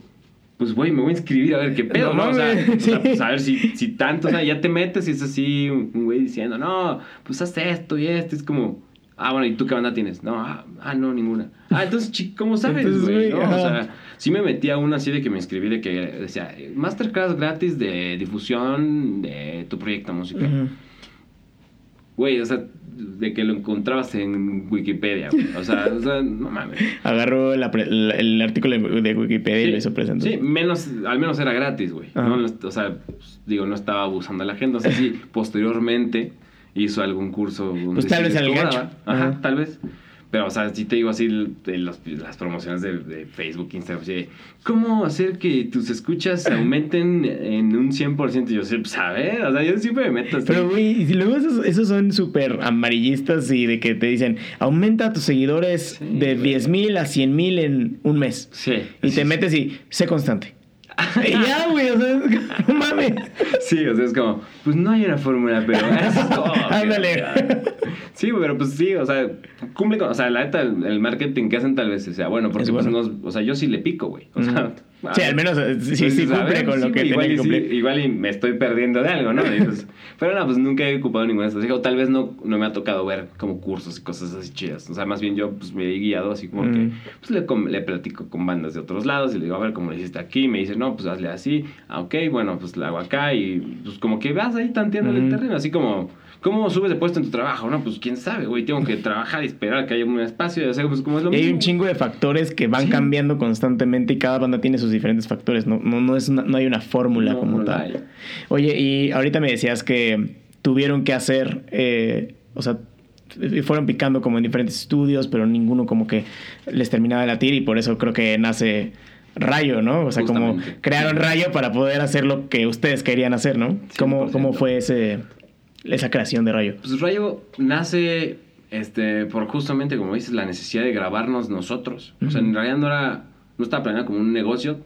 B: pues güey, me voy a inscribir a ver qué pedo,
C: No
B: ¿no? O sea, o pues, a ver si, si tanto, o sea, ya te metes y es así un güey diciendo, no, pues haz esto y esto, es como, ah, bueno, ¿y tú qué banda tienes? No, ah, ah, no, ninguna. Ah, entonces, ¿cómo sabes, güey? no? O sea, sí me metí a una así de que me inscribí de que decía, masterclass gratis de difusión de tu proyecto musical. Güey, o sea, de que lo encontrabas en Wikipedia, güey. O sea, o sea, no mames.
C: Agarró la pre- la- el artículo de Wikipedia y lo hizo presente.
B: Sí, menos, al menos era gratis, güey. ¿no? O sea, pues, digo, no estaba abusando de la gente. O sea, sí, posteriormente hizo algún curso. donde
C: Pues tal vez al gacho.
B: Ajá,
C: Ajá.
B: tal vez. Pero, o sea, sí te digo así, de los- las promociones de, de Facebook, Instagram, así ¿cómo hacer que tus escuchas aumenten en un 100%? Y yo, sí, pues, a ver, o sea, yo siempre me meto así.
C: Pero, güey, y luego esos, esos son súper amarillistas y de que te dicen, aumenta tus seguidores
B: Sí,
C: de
B: güey.
C: 10 mil a 100 mil en un mes.
B: Sí.
C: Y
B: sí,
C: te metes y sé constante. Y ya, güey, o sea, no mames.
B: Sí, o sea, es como, pues no hay una fórmula, pero es.
C: Ándale.
B: Sí, pero pues sí, o sea, cumple con, o sea, la neta, el, el marketing que hacen tal vez sea bueno, porque
C: Es
B: pues
C: bueno.
B: no, o sea, yo sí le pico, güey. O sea,
C: Ujú. Sí, al menos eh, sí,
B: pues,
C: sí cumple
B: ver,
C: con lo
B: sí,
C: que
B: güey,
C: tenía
B: igual
C: que
B: y sí,
C: cumplir.
B: igual y me estoy perdiendo de algo, ¿no? Y, pero no, pues nunca he ocupado ninguna estrategia, o tal vez no, no me ha tocado ver como cursos y cosas así chidas. O sea, más bien yo pues me he guiado así como que,
C: Mm.
B: pues le, le platico con bandas de otros lados y le digo, a ver, ¿cómo le hiciste aquí? Me dice, no, pues hazle así. Ah, ok, bueno, pues la hago acá y pues como que vas ahí tanteando el
C: Mm.
B: terreno, así como... ¿Cómo subes de puesto en tu trabajo? No, pues quién sabe, güey. Tengo que trabajar y esperar a que haya un espacio. Y hacer, pues como es lo
C: Y hay un chingo de factores que van
B: Sí.
C: cambiando constantemente y cada banda tiene sus diferentes factores. No, no, no, es una- no hay una fórmula
B: No,
C: como
B: no
C: tal.
B: hay.
C: Oye, y ahorita me decías que tuvieron que hacer, eh, o sea, fueron picando como en diferentes estudios, pero ninguno como que les terminaba de latir y por eso creo que nace Rayo, ¿no? O sea, como crearon Rayo para poder hacer lo que ustedes querían hacer, ¿no? ¿Cómo,
B: 100%.
C: cómo fue ese, esa creación de Rayo?
B: Pues Rayo nace este, por justamente, como dices, la necesidad de grabarnos nosotros. O sea, en realidad no era, no estaba planeado como un negocio,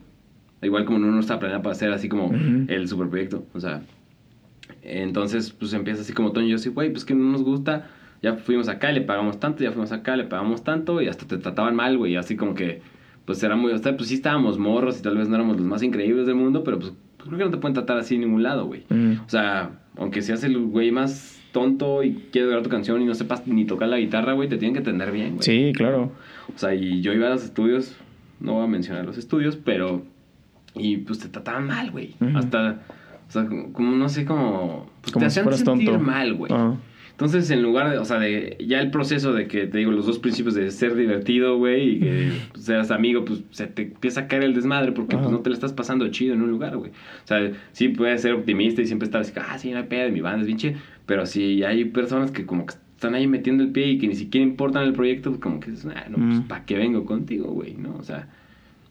B: igual como no, no estaba planeado para hacer así como el superproyecto. O sea, entonces pues empieza así como Toño y yo, sí, güey, pues que no nos gusta. Ya fuimos acá, le pagamos tanto, ya fuimos acá, le pagamos tanto y hasta te trataban mal, güey, así como que pues era muy, o sea, pues sí estábamos morros y tal vez no éramos los más increíbles del mundo, pero pues creo que no te pueden tratar así en ningún lado, güey. O sea, aunque seas el güey más tonto y quieres grabar tu canción y no sepas ni tocar la guitarra, güey, te tienen que atender bien, güey.
C: Sí, claro.
B: O sea, y yo iba a los estudios, no voy a mencionar los estudios, pero. Y pues te trataban mal, güey. Hasta. O sea, como, no sé, como. Pues
C: Como
B: te
C: si
B: hacían
C: fueras
B: sentir
C: tonto.
B: mal, güey.
C: Ah.
B: Entonces, en lugar de. O sea, de. Ya el proceso de que, te digo, los dos principios de ser divertido, güey, y que pues, seas amigo, pues se te empieza a caer el desmadre porque pues, no te la estás pasando chido en un lugar, güey. O sea, sí puedes ser optimista y siempre estar así, ah, sí, no hay pedo, mi banda es bien. Pero si hay personas que como que están ahí metiendo el pie y que ni siquiera importan el proyecto, pues como que dices, ah, no, pues. ¿para qué vengo contigo, güey? ¿No? O sea,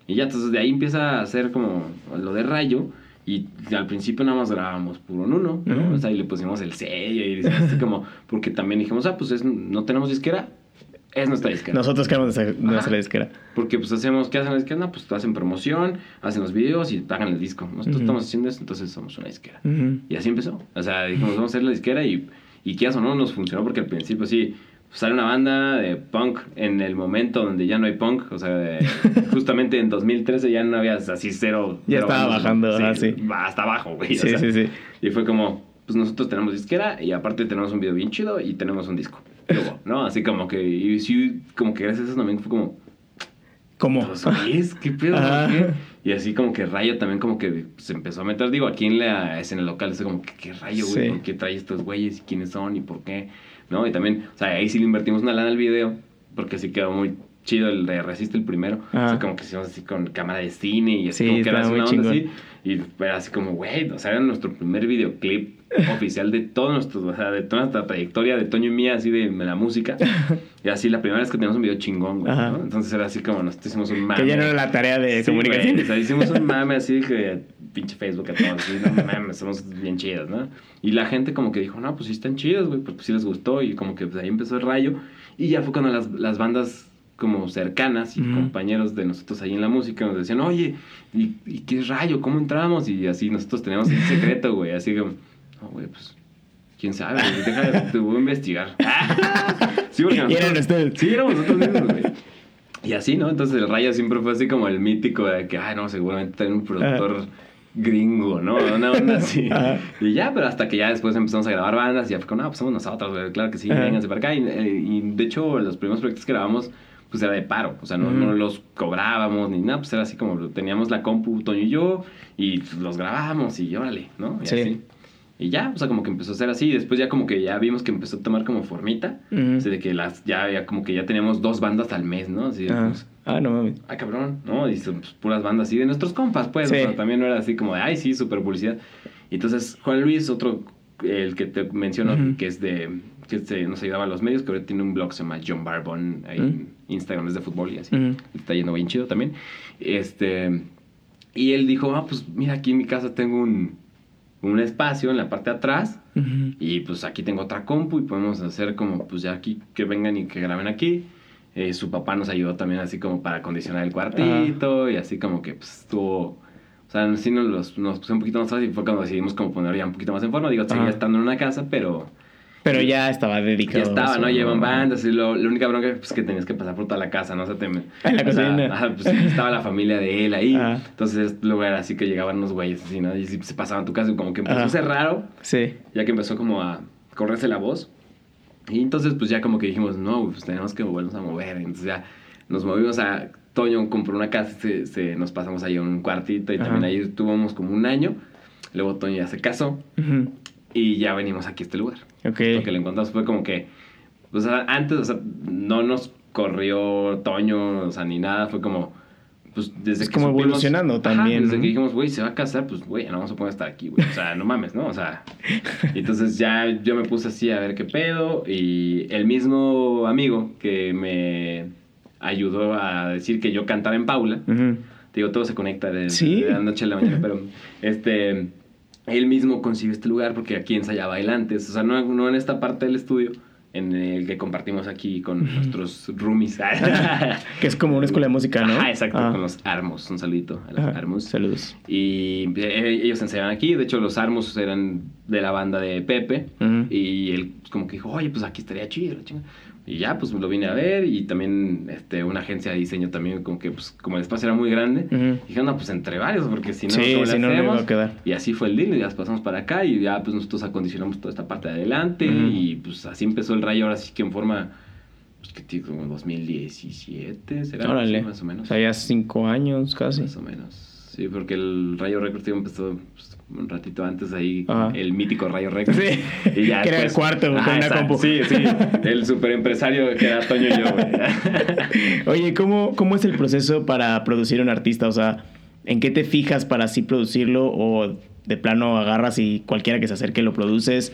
B: y ya, entonces de ahí empieza a hacer como lo de rayo. Y al principio nada más grabábamos puro en uno, ¿no?
C: Ujú.
B: O sea, y le pusimos el sello y así como, porque también dijimos, ah, pues es- no tenemos disquera, es nuestra disquera.
C: Nosotros queremos nuestra, disquera.
B: Porque pues hacemos, ¿qué hacen las disqueras? No, pues hacen promoción, hacen los videos y pagan el disco. Nosotros
C: Ujú.
B: estamos haciendo eso, entonces somos una disquera.
C: Ujú.
B: Y así empezó. O sea, dijimos, vamos a hacer la disquera y, y qué o no, nos funcionó porque al principio sí, sale una banda de punk en el momento donde ya no hay punk. O sea, de- justamente en 2013 ya no había así cero.
C: Ya estaba
B: bandas,
C: bajando,
B: sí,
C: ajá, sí.
B: va Hasta abajo, güey. o
C: Sí,
B: sea,
C: sí, sí.
B: Y fue como, pues nosotros tenemos disquera y aparte tenemos un video bien chido y tenemos un disco. Luego, ¿no? Así como que, y sí, como que gracias a eso también fue como,
C: ¿Cómo?
B: pues, ¿qué pedo? ¿Qué? Y así como que Rayo también como que se empezó a meter, digo, aquí en la escena local, es como, que, ¿qué Rayo, güey?
C: Sí.
B: ¿Por qué trae estos güeyes? ¿Y quiénes son? ¿Y por qué? ¿No? Y también, o sea, ahí sí le invertimos una lana al video, porque sí quedó muy chido el de Resiste el primero.
C: Ajá.
B: O sea, como que hicimos así con cámara de cine y así
C: Sí,
B: como que era una onda así. Y era así como, güey, o sea, era nuestro primer videoclip oficial de todo nuestro, o sea, de toda nuestra trayectoria de Toño y mía, así de, de la música. Y así, la primera vez que teníamos un video chingón, güey. ¿no? Entonces era así como nosotros hicimos un mame.
C: Que ya no era la tarea de
B: Sí,
C: comunicación.
B: güey, o sea, hicimos un mame así que pinche Facebook a todos, así, no mames, somos bien chidos, ¿no? Y la gente como que dijo, no, pues sí están chidos, güey, pues, pues sí les gustó y como que pues, ahí empezó el rayo. Y ya fue cuando las, las bandas como cercanas y compañeros de nosotros ahí en la música nos decían, oye, ¿y, y qué rayo? ¿Cómo entramos? Y así nosotros teníamos ese secreto, güey, así como, no, güey, pues... ¿Quién sabe? güey? Deja, te voy a investigar. sí, porque
C: eran
B: nosotros-
C: ustedes.
B: Sí, éramos nosotros mismos, güey. Y así, ¿no? Entonces el Rayo siempre fue así como el mítico de que, ay, no, seguramente traen un productor gringo, ¿no? Una onda así. Y ya, pero hasta que ya después empezamos a grabar bandas y ya fue como, no, pues somos nosotros, güey, claro que sí, vénganse para acá. Y, eh, y, de hecho, los primeros proyectos que grabamos, pues era de paro, o sea, no, no los cobrábamos ni nada, pues era así como teníamos la compu, Toño y yo, y los grabábamos y órale, ¿no? Y
C: Sí.
B: así. Y ya, o sea, como que empezó a ser así. Y después ya como que ya vimos que empezó a tomar como formita.
C: Ujú.
B: Así de que las, ya, ya como que ya teníamos dos bandas al mes, ¿no? Así
C: Ah,
B: pues,
C: ah, no mames.
B: ay, cabrón, ¿no? Y son pues, puras bandas así de nuestros compas, pues.
C: Sí.
B: O sea, también no era así como de, ay, sí, super publicidad. Y entonces Juan Luis, otro, el que te menciono, que es de, que se, nos ayudaba a los medios, que ahora tiene un blog, se llama John Barbon, ahí. Instagram, es de fútbol y así. Está yendo bien chido también. Este, y él dijo, ah, pues mira, aquí en mi casa tengo un, un espacio en la parte de atrás. Y pues aquí tengo otra compu y podemos hacer como, pues ya aquí, que vengan y que graben aquí. Eh, su papá nos ayudó también así como para acondicionar el cuartito y así como que pues estuvo... O sea, sí nos, nos puso un poquito más fácil y fue cuando decidimos como poner ya un poquito más en forma. Digo, seguía estando en una casa, pero
C: Pero ya estaba dedicado.
B: ya estaba, ¿no? Llevan bandas y lo, la única bronca pues que tenías que pasar por toda la casa, ¿no? O sea, te,
C: En la
B: sea,
C: cocina.
B: ajá, pues estaba la familia de él ahí.
C: Ajá.
B: Entonces luego era así que llegaban unos güeyes así, ¿no? Y se pasaban a tu casa y como que empezó
C: Ajá.
B: a ser raro
C: Sí.
B: ya que empezó como a correrse la voz. Y entonces pues ya como que dijimos, no, pues tenemos que volvernos a mover. Entonces ya nos movimos a... Toño compró una casa, se, se- nos pasamos ahí a un cuartito y
C: Ajá.
B: también ahí estuvimos como un año. Luego Toño ya se casó
C: Ujú.
B: Y ya venimos aquí a este lugar.
C: Ok.
B: Lo que le encontramos fue como que, o sea, antes, o sea, no nos corrió Toño, o sea, ni nada, fue como, pues desde
C: Es
B: que
C: como
B: supimos-
C: evolucionando
B: Ajá,
C: también,
B: desde
C: ¿no?
B: que dijimos, güey, se va a casar, pues, güey, no vamos a poder estar aquí, güey, o sea, no mames, ¿no? O sea, y entonces ya yo me puse así a ver qué pedo, y el mismo amigo que me ayudó a decir que yo cantara en Paula, te digo, todo se conecta de,
C: Sí.
B: de la noche a la mañana, pero este, él mismo consiguió este lugar porque aquí ensayaba él antes, o sea, no, no en esta parte del estudio en el que compartimos aquí con nuestros roomies.
C: Que es como una escuela de música, ¿no?
B: Ajá, exacto,
C: Ah.
B: con los Armos, un saludito a los. Armos.
C: Saludos.
B: Y eh, ellos ensayaban aquí, de hecho los Armos eran de la banda de Pepe, y él como que dijo, oye, pues aquí estaría chido. Y ya, pues lo vine a ver y también este, una agencia de diseño también, como que pues como el espacio era muy grande,
C: Ujú.
B: dije, no, pues entre varios, porque si no,
C: Sí,
B: ¿cómo
C: si no, no iba a
B: hacemos?
C: quedar.
B: Y así fue el deal, y ya pasamos para acá y ya pues nosotros acondicionamos toda esta parte de adelante y pues así empezó el rayo, ahora sí que en forma, pues que tiene como 2017, será
C: Órale.
B: Más o menos.
C: O sea, ya cinco años casi.
B: Más o menos. Sí, porque el Rayo Records empezó pues, un ratito antes ahí,
C: Ajá.
B: el mítico Rayo Records.
C: Sí.
B: Y ya
C: Que era el cuarto, con una compu.
B: Sí, sí. El super empresario que era Toño y yo, güey.
C: Oye, ¿cómo, ¿cómo es el proceso para producir un artista? O sea, ¿en qué te fijas para así producirlo? ¿O de plano agarras y cualquiera que se acerque lo produces?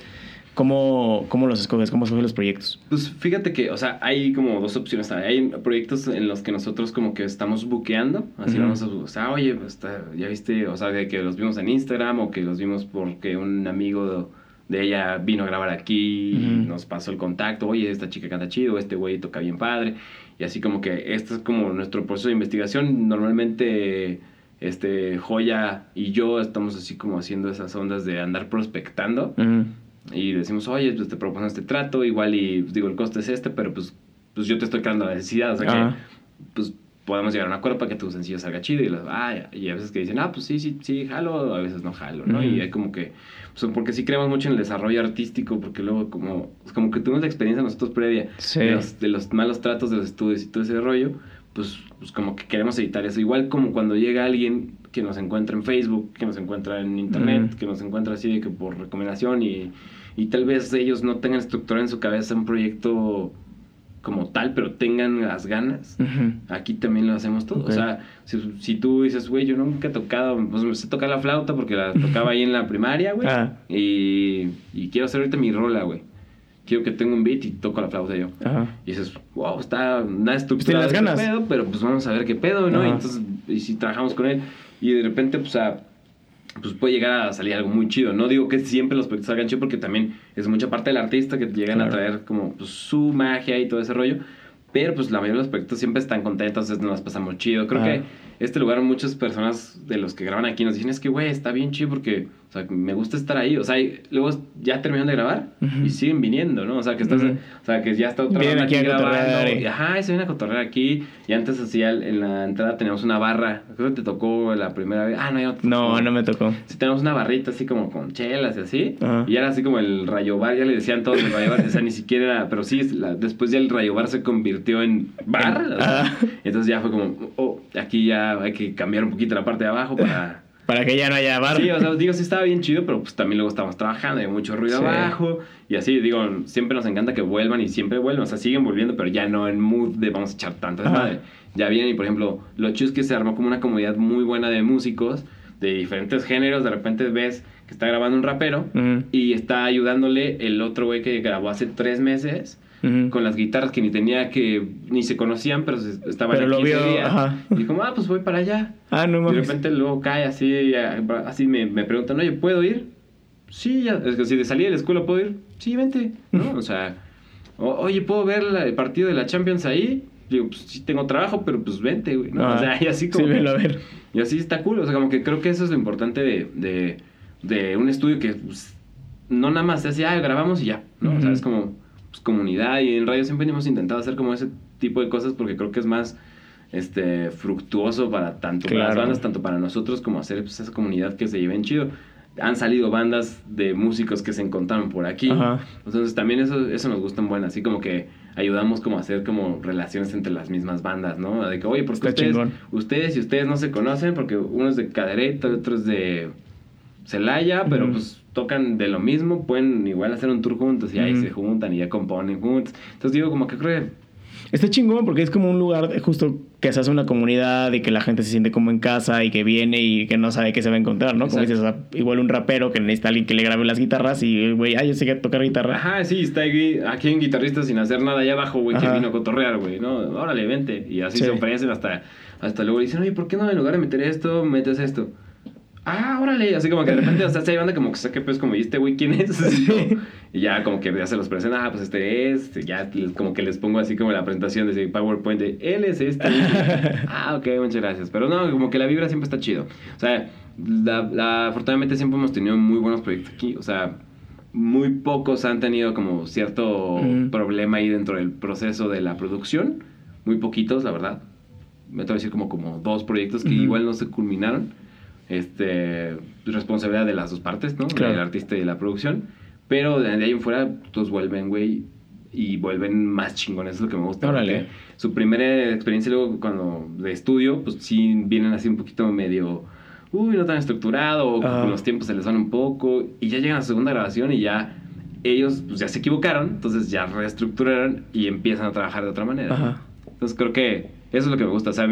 C: ¿Cómo, cómo los escoges? ¿Cómo escoges los proyectos?
B: Pues fíjate que, o sea, hay como dos opciones. Hay proyectos en los que nosotros como que estamos buqueando. Así
C: Ujú.
B: vamos a, o sea, oye, pues, está- ya viste, o sea, de que los vimos en Instagram o que los vimos porque un amigo de ella vino a grabar aquí y nos pasó el contacto. Oye, esta chica canta chido, este güey toca bien padre. Y así como que este es como nuestro proceso de investigación. Normalmente, este, Joya y yo estamos así como haciendo esas ondas de andar prospectando.
C: Ujú.
B: Y decimos, oye, pues te propongo este trato, igual y pues, digo, el coste es este, pero pues, pues yo te estoy creando la necesidad, o sea
C: Ajá.
B: que pues podemos llegar a un acuerdo para que tu sencillo salga chido y, los, ah, y a veces que dicen, ah, pues sí, sí, sí, jalo, a veces no jalo, ¿no?
C: Ujú.
B: Y hay como que, pues porque sí creemos mucho en el desarrollo artístico, porque luego como, pues, como que tuvimos la experiencia nosotros previa
C: Sí.
B: de, los, de los malos tratos de los estudios y todo ese rollo, pues, pues como que queremos editar eso. Igual como cuando llega alguien que nos encuentra en Facebook, que nos encuentra en Internet, que nos encuentra así de que por recomendación y, y tal vez ellos no tengan estructurado en su cabeza un proyecto como tal, pero tengan las ganas. Aquí también lo hacemos todo. O sea, si, si tú dices, güey, yo nunca he tocado, pues me sé tocar la flauta porque la tocaba ahí en la primaria, güey.
C: Ah.
B: Y, y quiero hacer ahorita mi rola, güey. Quiero que tenga un beat y toco la flauta yo.
C: Ajá.
B: Y dices, wow, está nada
C: tienes
B: estructurado
C: las
B: este
C: ganas.
B: pedo, pero pues vamos a ver qué pedo, ¿no? Y entonces, y si trabajamos con él, y de repente, pues, a, pues puede llegar a salir algo muy chido. No digo que siempre los proyectos salgan chido, porque también es mucha parte del artista que llegan a traer como pues, su magia y todo ese rollo. Pero pues la mayoría de los proyectos siempre están contentos, entonces nos las pasamos chido. Creo
C: Ah.
B: que este lugar muchas personas de los que graban aquí nos dicen, es que, güey, está bien chido porque, o sea, me gusta estar ahí. O sea, y luego ya terminaron de grabar y siguen viniendo, ¿no? O sea, que estás, o sea, que ya está otra banda
C: aquí
B: grabando. Y, ajá, se viene a cotorrear aquí. Y antes hacía en la entrada teníamos una barra. Creo que te tocó la primera vez. Ah, no, ya no te
C: No,
B: tocó.
C: no me tocó.
B: Sí, tenemos una barrita así como con chelas y así. Y era así como el rayo bar, ya le decían todos el rayo bar. O sea, ni siquiera era, pero sí, la- después ya el rayo bar se convirtió en bar.
C: En-
B: o sea,
C: ajá.
B: entonces ya fue como, oh, aquí ya hay que cambiar un poquito la parte de abajo para...
C: Para que ya no haya bar.
B: Sí, o sea, digo, sí estaba bien chido, pero pues también luego estábamos trabajando, hay mucho ruido
C: Sí.
B: abajo. Y así, digo, siempre nos encanta que vuelvan y siempre vuelven. O sea, siguen volviendo, pero ya no en mood de vamos a echar tanto
C: Ajá.
B: desmadre. Ya vienen y, por ejemplo, lo chido es que se armó como una comunidad muy buena de músicos de diferentes géneros. De repente ves que está grabando un rapero y está ayudándole el otro güey que grabó hace tres meses Con las guitarras que ni tenía que ni se conocían, pero se- estaban
C: Pero lo
B: aquí ese
C: vio, ajá.
B: Y dijo, ah, pues voy para allá.
C: Ah, no
B: Y de
C: mames.
B: repente luego cae así, así me, me preguntan, oye, ¿puedo ir? Sí, ya. Es que si de salir de la escuela puedo ir. Sí, vente. ¿No? O sea, o- oye, ¿puedo ver la- el partido de la Champions ahí? Digo, pues sí tengo trabajo, pero pues vente, güey. ¿no?
C: Ah,
B: o sea, y así como.
C: Sí, velo a ver.
B: y así está cool. O sea, como que creo que eso es lo importante de, de, de un estudio que pues, no nada más se hace, ah, grabamos y ya. ¿no? O sea, es como pues, comunidad. Y en radio siempre hemos intentado hacer como ese tipo de cosas porque creo que es más este fructuoso para tanto para las bandas, tanto para nosotros como hacer pues, esa comunidad que se lleven chido. Han salido bandas de músicos que se encontraron por aquí.
C: Ajá.
B: Entonces también eso, eso nos gusta en buena, así como que ayudamos como a hacer como relaciones entre las mismas bandas, ¿no? De que, oye, porque ustedes,
C: chingón.
B: ustedes y ustedes no se conocen, porque uno es de Cadereyta, otro es de Celaya, pero pues tocan de lo mismo, pueden igual hacer un tour juntos y ahí
C: Ujú.
B: se juntan y ya componen juntos. Entonces digo, como que creo que
C: Está chingón porque es como un lugar justo que se hace una comunidad y que la gente se siente como en casa y que viene y que no sabe qué se va a encontrar, ¿no? Como
B: Exacto.
C: dices, o sea, igual un rapero que necesita alguien que le grabe las guitarras y güey, ah, yo sé que tocar guitarra.
B: Ajá, sí, está aquí, aquí un guitarrista sin hacer nada allá abajo, güey, que vino a cotorrear, güey, ¿no? Órale, vente. Y así
C: Sí.
B: se ofrecen hasta, hasta luego dicen, oye, ¿por qué no en lugar de meter esto, metes esto? Ah, órale, así como que de repente, o sea, se banda como que saque pues como, ¿y este güey quién es? Y ya como que ya se los presenta, ah, pues este es, ya como que les pongo así como la presentación de ese PowerPoint de, él es este. ah, ok, muchas gracias. Pero no, como que la vibra siempre está chido. O sea, la, la- afortunadamente siempre hemos tenido muy buenos proyectos aquí, o sea muy pocos han tenido como cierto problema ahí dentro del proceso de la producción. Muy poquitos, la verdad. Me atrevo a decir como, como dos proyectos que igual no se culminaron. Este, responsabilidad de las dos partes, ¿no?
C: Claro.
B: Del artista y de la producción. Pero de ahí en fuera, todos vuelven, güey. Y vuelven más chingones, es lo que me gusta.
C: Órale.
B: Su primera experiencia luego cuando de estudio, pues sí vienen así un poquito medio, uy, no tan estructurado, con los tiempos se les van un poco. Y ya llegan a la segunda grabación y ya ellos pues, ya se equivocaron, entonces ya reestructuraron y empiezan a trabajar de otra manera. Entonces creo que eso es lo que me gusta, o sea,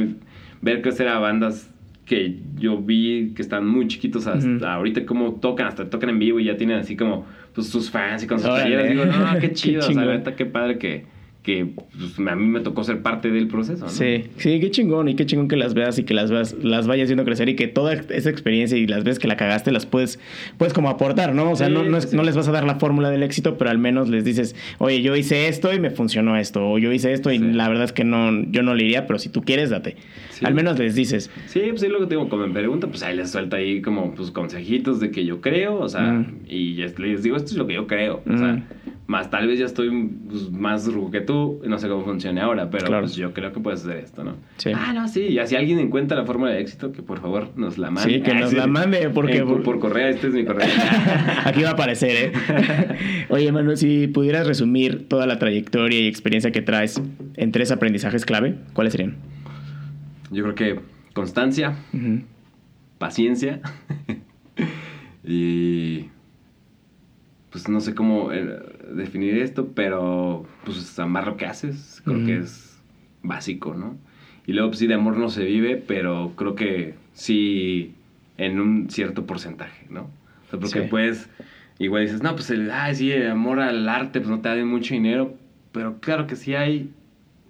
B: ver crecer a bandas que yo vi que están muy chiquitos hasta ahorita como tocan, hasta tocan en vivo y ya tienen así como pues, sus fans y con sus playeras. Digo, no, qué
C: Qué
B: chido, o sea, la neta, qué padre que, que pues, a mí me tocó ser parte del proceso, ¿no?
C: Sí, sí, qué chingón y qué chingón que las veas y que las veas, las vayas viendo crecer y que toda esa experiencia y las veces que la cagaste las puedes, puedes como aportar, ¿no? O sea,
B: Sí,
C: no, no, es-
B: sí, sí.
C: no les vas a dar la fórmula del éxito, pero al menos les dices, oye, yo hice esto y me funcionó esto, o yo hice esto y
B: Sí.
C: la verdad es que no, yo no le iría, pero si tú quieres, date.
B: Sí.
C: Al menos les dices,
B: Sí, pues sí, lo que tengo como me pregunta, pues ahí les suelta ahí como pues consejitos de que yo creo, o sea,
C: Mm.
B: y les digo, esto es lo que yo creo, o sea, más tal vez ya estoy pues, más ruco que tú, no sé cómo funcione ahora, pero
C: Claro.
B: pues yo creo que puedes hacer esto, ¿no?
C: Sí.
B: Ah, no, sí, ya si alguien encuentra la fórmula de éxito, que por favor nos la mande.
C: Sí, que
B: Ah,
C: nos la mande, porque-
B: En- por, por correo, este es mi correo.
C: Aquí va a aparecer, ¿eh? Oye, Manuel, si pudieras resumir toda la trayectoria y experiencia que traes en tres aprendizajes clave, ¿cuáles serían?
B: yo creo que constancia, paciencia y pues no sé cómo eh, definir esto, pero pues amar lo que haces, creo que es básico, ¿no? Y luego pues sí, de amor no se vive, pero creo que sí en un cierto porcentaje, ¿no? O sea, porque
C: Sí.
B: pues igual dices, no, pues el, ay, sí, el amor al arte, pues no te da mucho dinero, pero claro que sí hay,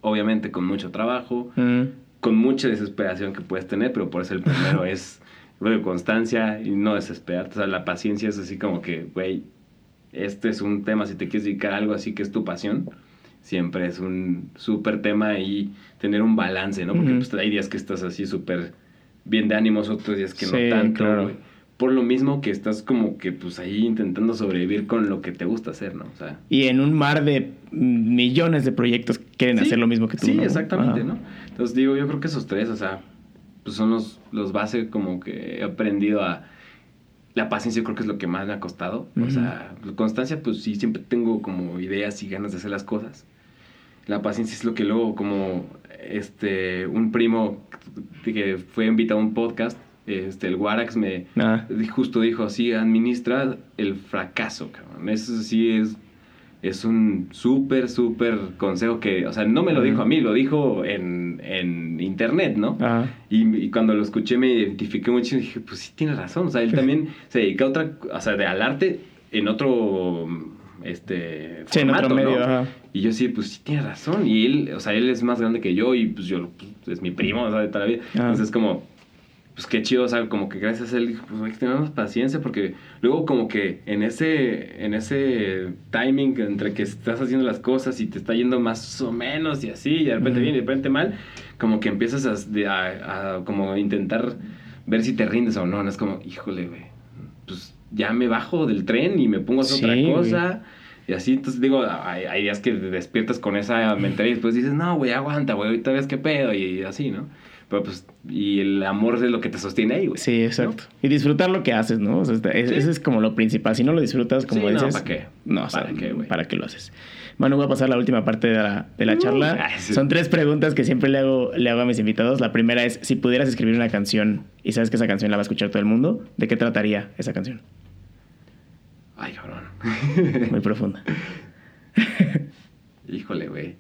B: obviamente con mucho trabajo,
C: Mm.
B: con mucha desesperación que puedes tener, pero por eso el primero es luego constancia y no desesperarte. O sea, la paciencia es así como que, güey, este es un tema, si te quieres dedicar a algo así que es tu pasión, siempre es un súper tema y tener un balance, ¿no? Porque pues, hay días que estás así súper bien de ánimos, otros días que
C: Sí,
B: no tanto,
C: claro.
B: Por lo mismo que estás como que pues ahí intentando sobrevivir con lo que te gusta hacer, ¿no? O sea,
C: Y en un mar de millones de proyectos que quieren
B: Sí,
C: hacer lo mismo que tú.
B: Sí,
C: ¿no?
B: exactamente,
C: Ajá.
B: ¿no? Entonces digo, yo creo que esos tres, o sea, pues son los, los base como que he aprendido a... La paciencia creo que es lo que más me ha costado. O sea, la constancia, pues sí, siempre tengo como ideas y ganas de hacer las cosas. La paciencia es lo que luego como este un primo que fue invitado a un podcast, este el Warax me
C: Ah.
B: justo dijo así, administra el fracaso, cabrón. Eso sí es es un súper, súper consejo que, o sea, no me lo dijo a mí, lo dijo en, en internet, ¿no?
C: Ajá.
B: Y, y cuando lo escuché me identifiqué mucho y dije, pues sí, tiene razón. O sea, él también se dedica a otra, o sea, de, al arte en otro, este,
C: Sí, en otro
B: formato, ¿no?
C: medio, ajá.
B: Y yo sí, pues sí, tiene razón. Y él, o sea, él es más grande que yo y pues yo, pues, es mi primo, o sea, de toda la vida.
C: Ah.
B: Entonces, como, pues qué chido, o sea, como que gracias a él, pues hay que tener más paciencia porque luego como que en ese, en ese timing entre que estás haciendo las cosas y te está yendo más o menos y así, y de repente
C: Ujú.
B: bien y de repente mal, como que empiezas a, a- a como intentar ver si te rindes o no, no es como, híjole, güey, pues ya me bajo del tren y me pongo a hacer
C: Sí,
B: otra
C: güey.
B: cosa. Y así, entonces digo, hay, hay días que te despiertas con esa mentalidad y después dices, no, güey, aguanta, güey, ahorita ves qué pedo y así, ¿no? Pero pues, y el amor es lo que te sostiene ahí, güey.
C: Sí, exacto. Y disfrutar lo que haces, ¿no? O sea, es-
B: Sí.
C: Ese es como lo principal. Si no lo disfrutas, como
B: Sí, no,
C: dices.
B: ¿para qué?
C: No, o sea,
B: ¿Para qué, güey?
C: ¿para qué lo haces? Manu, voy a pasar la última parte de la, de la
B: Uh,
C: charla.
B: ay, sí.
C: Son tres preguntas que siempre le hago, le hago a mis invitados. La primera es: si pudieras escribir una canción y sabes que esa canción la va a escuchar todo el mundo, ¿de qué trataría esa canción?
B: Ay, cabrón.
C: Muy profunda.
B: Híjole, güey.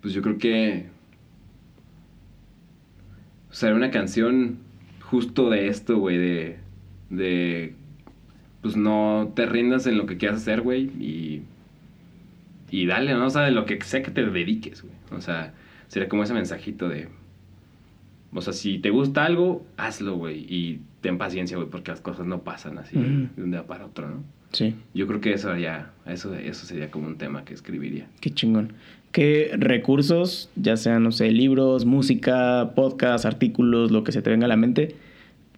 B: Pues yo creo que. O sea, una canción justo de esto, güey, de. De. Pues no te rindas en lo que quieras hacer, güey, y. Y dale, ¿no? O sea, de lo que sea que te dediques, güey. O sea, sería como ese mensajito de. O sea, si te gusta algo, hazlo, güey. Y ten paciencia, güey, porque las cosas no pasan así de un día para otro, ¿no?
C: Sí,
B: Yo creo que eso haría, eso, eso sería como un tema que escribiría.
C: qué chingón. ¿Qué recursos, ya sean, no sé, libros, música, podcast, artículos, lo que se te venga a la mente,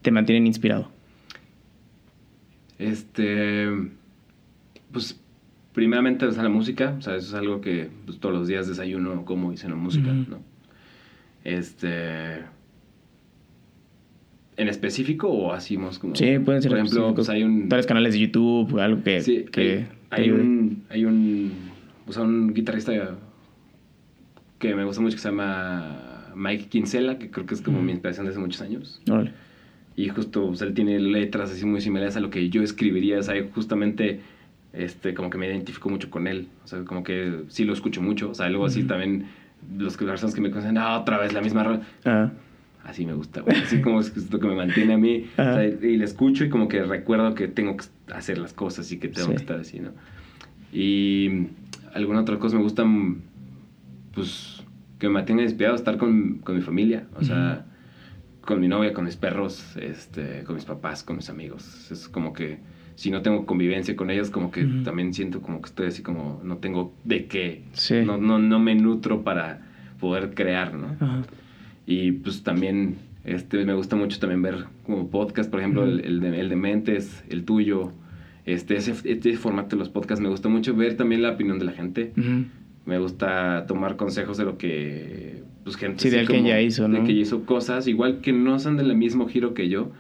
C: te mantienen inspirado?
B: Este, pues primeramente o sea, la música, o sea, eso es algo que pues, todos los días desayuno como hice la música. ¿no? Este, en específico o así más como...
C: Sí, pueden ser
B: Por ejemplo, pues hay un...
C: Tales canales de YouTube, algo que,
B: Sí,
C: que
B: hay, un, hay un, o sea, un guitarrista que me gusta mucho que se llama Mike Kinsella, que creo que es como
C: Ujú.
B: mi inspiración desde muchos años. Y justo, o sea, él tiene letras así muy similares a lo que yo escribiría, o sea, justamente, este, como que me identifico mucho con él, o sea, como que sí lo escucho mucho, o sea, luego así
C: Ujú.
B: también, los que las personas que me conocen, ah, otra vez la misma rola, así me gusta, güey, así como es lo que me mantiene a mí, o sea, y le escucho y como que recuerdo que tengo que hacer las cosas y que tengo
C: Sí.
B: que estar así, ¿no? Y alguna otra cosa me gusta, mm, pues, que me mantenga inspirado, estar con, con mi familia, o sea, con mi novia, con mis perros, este, con mis papás, con mis amigos. Es como que si no tengo convivencia con ellos, como que
C: Ujú.
B: también siento como que estoy así como no tengo de qué.
C: Sí.
B: No, no, no me nutro para poder crear, ¿no?
C: ajá.
B: Y pues también este, me gusta mucho también ver como podcast, por ejemplo, el, el de, el de Mentes, el tuyo. Este, ese, este formato de los podcasts me gusta mucho ver también la opinión de la gente.
C: Ujú.
B: Me gusta tomar consejos de lo que pues gente
C: Sí, de alguien
B: como-
C: ya hizo,
B: de
C: ¿no?
B: que hizo cosas igual que no son del mismo giro que yo,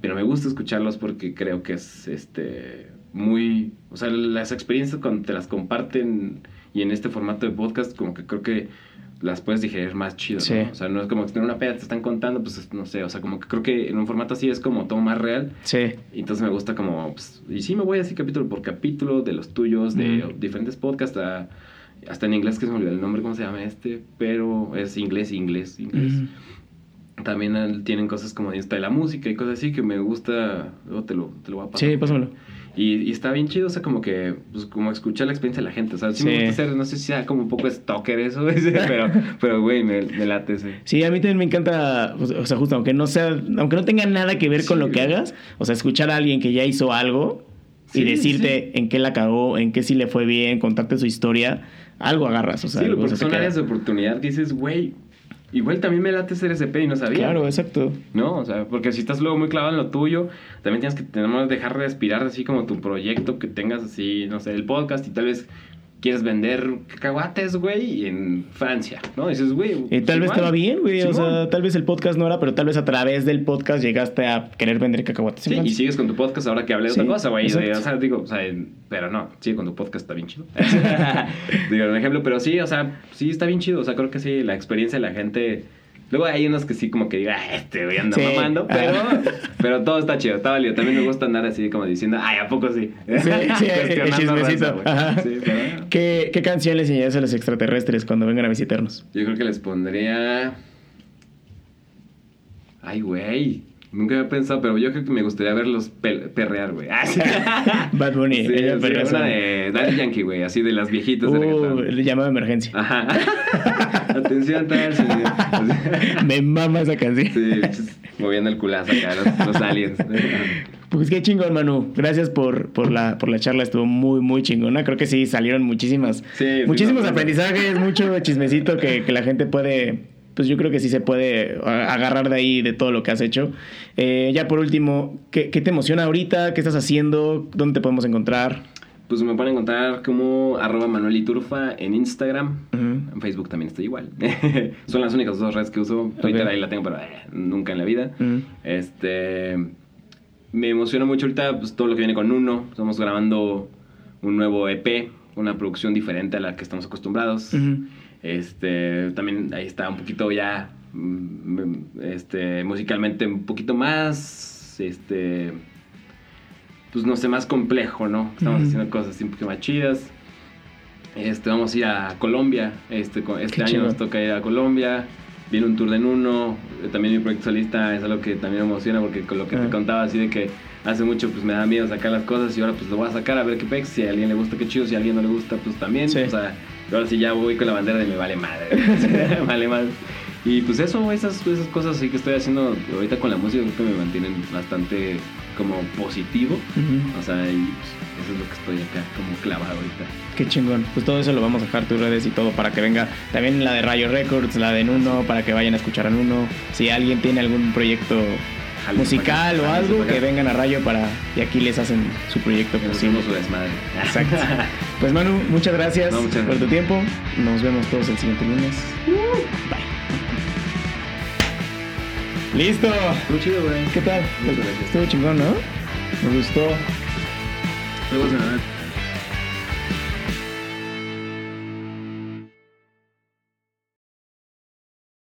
B: pero me gusta escucharlos porque creo que es este muy, o sea, las experiencias cuando te las comparten y en este formato de podcast como que creo que las puedes digerir más chido,
C: Sí.
B: ¿no? O sea, no es como que en una peda te están contando, pues es- no sé, o sea, como que creo que en un formato así es como todo más real.
C: Sí.
B: Y entonces me gusta como, pues, y sí me voy así capítulo por capítulo de los tuyos, de
C: Mm.
B: diferentes podcasts, a- hasta en inglés que se me olvidó el nombre, ¿cómo se llama este? Pero es inglés, inglés, inglés.
C: Ujú.
B: También eh, tienen cosas como de la música y cosas así que me gusta, luego te lo, te lo voy a pasar.
C: Sí, pásamelo.
B: Y, y está bien chido, o sea, como que, pues, como escuchar la experiencia de la gente, o sea, sí,
C: Sí.
B: me gusta hacer, no sé si sea como un poco stalker eso, pero, pero, güey, me, me late ese.
C: Sí, a mí también me encanta, o sea, justo aunque no sea, aunque no tenga nada que ver con
B: Sí,
C: lo que hagas, o sea, escuchar a alguien que ya hizo algo y decirte en qué la cagó, en qué sí le fue bien, contarte su historia, algo agarras, o sea,
B: sí,
C: algo
B: porque son áreas de oportunidad que dices, güey, igual también me late ser SP y no sabía.
C: Claro, exacto.
B: ¿no? O sea, porque si estás luego muy clavado en lo tuyo, también tienes que tenemos dejar respirar así como tu proyecto que tengas así, no sé, el podcast y tal vez quieres vender cacahuates, güey, en Francia, ¿no? Y dices, güey.
C: Y tal vez te va bien, güey. O sea, tal vez el podcast no era, pero tal vez a través del podcast llegaste a querer vender cacahuates. en
B: Sí, y sigues con tu podcast ahora que hablé de
C: Sí,
B: otra cosa, güey. O sea, digo, o sea, pero no, sigue con tu podcast, está bien chido. digo, un ejemplo, pero sí, o sea, sí está bien chido. O sea, creo que sí, la experiencia de la gente. Luego hay unos que sí, como que diga, "Ah, este güey anda
C: Sí.
B: mamando, pero, pero todo está chido, está válido. También me gusta andar así como diciendo, ay, ¿a poco sí?
C: Sí, sí, el chismecito.
B: raza. Sí, pero-
C: ¿Qué, ¿Qué canción les enseñarías a los extraterrestres cuando vengan a visitarnos?
B: Yo creo que les pondría. Ay, güey. Nunca había pensado, pero yo creo que me gustaría verlos perrear, güey. Ah, sí.
C: Bad Bunny,
B: Sí,
C: ella
B: sí, una de Daddy Yankee, güey, así de las viejitas
C: Uh,
B: reggaetón.
C: el llamado de emergencia.
B: Ajá. Atención, tal, señor.
C: Me mama esa canción.
B: Sí, pues, moviendo el culazo acá, los, los aliens.
C: Pues qué chingón, Manu. Gracias por, por, la, por la charla. Estuvo muy, muy chingona. Creo que sí salieron muchísimas,
B: Sí, sí,
C: muchísimos
B: no,
C: aprendizajes, mucho chismecito que, que la gente puede. Pues yo creo que sí se puede agarrar de ahí de todo lo que has hecho. Eh, ya por último, ¿qué, qué te emociona ahorita? ¿Qué estás haciendo? ¿Dónde te podemos encontrar?
B: Pues me pueden encontrar como arroba Manuel Iturfa en Instagram. En Facebook también estoy igual. Son las únicas dos redes que uso. Twitter ahí la tengo, pero eh, nunca en la vida. Este. Me emociona mucho ahorita pues, todo lo que viene con Uno. Estamos grabando un nuevo EP, una producción diferente a la que estamos acostumbrados. Este, también ahí está un poquito ya, mm, este, musicalmente un poquito más, este, pues no sé, más complejo, ¿no? Estamos haciendo cosas un poquito más chidas. Este, vamos a ir a Colombia, este, este
C: Qué
B: año
C: chido.
B: nos toca ir a Colombia. Viene un tour de Nuno, eh, también mi proyecto solista es algo que también me emociona porque con lo que
C: Ah.
B: te contaba así de que hace mucho pues me da miedo sacar las cosas y ahora pues lo voy a sacar a ver qué pex, si a alguien le gusta qué chido, si a alguien no le gusta pues también,
C: Sí.
B: o sea, ahora sí ya voy con la bandera de me vale madre, vale madre. Y pues eso, esas, esas cosas que estoy haciendo ahorita con la música creo que me mantienen bastante como positivo. O sea, y pues, eso es lo que estoy acá como clavado ahorita.
C: Qué chingón. Pues todo eso lo vamos a dejar tus redes y todo para que venga también la de Rayo Records, la de Nuno, para que vayan a escuchar a Nuno. Si alguien tiene algún proyecto musical o algo, que vengan a Rayo para y aquí les hacen su proyecto posible.
B: su desmadre.
C: Exacto. pues Manu, muchas gracias,
B: muchas gracias,
C: por tu tiempo. Nos vemos todos el siguiente lunes. Bye. Listo.
B: Estuvo chido, güey.
C: ¿Qué tal?
B: Muchas gracias.
C: Estuvo chingón, ¿no? Me gustó.
B: Luego se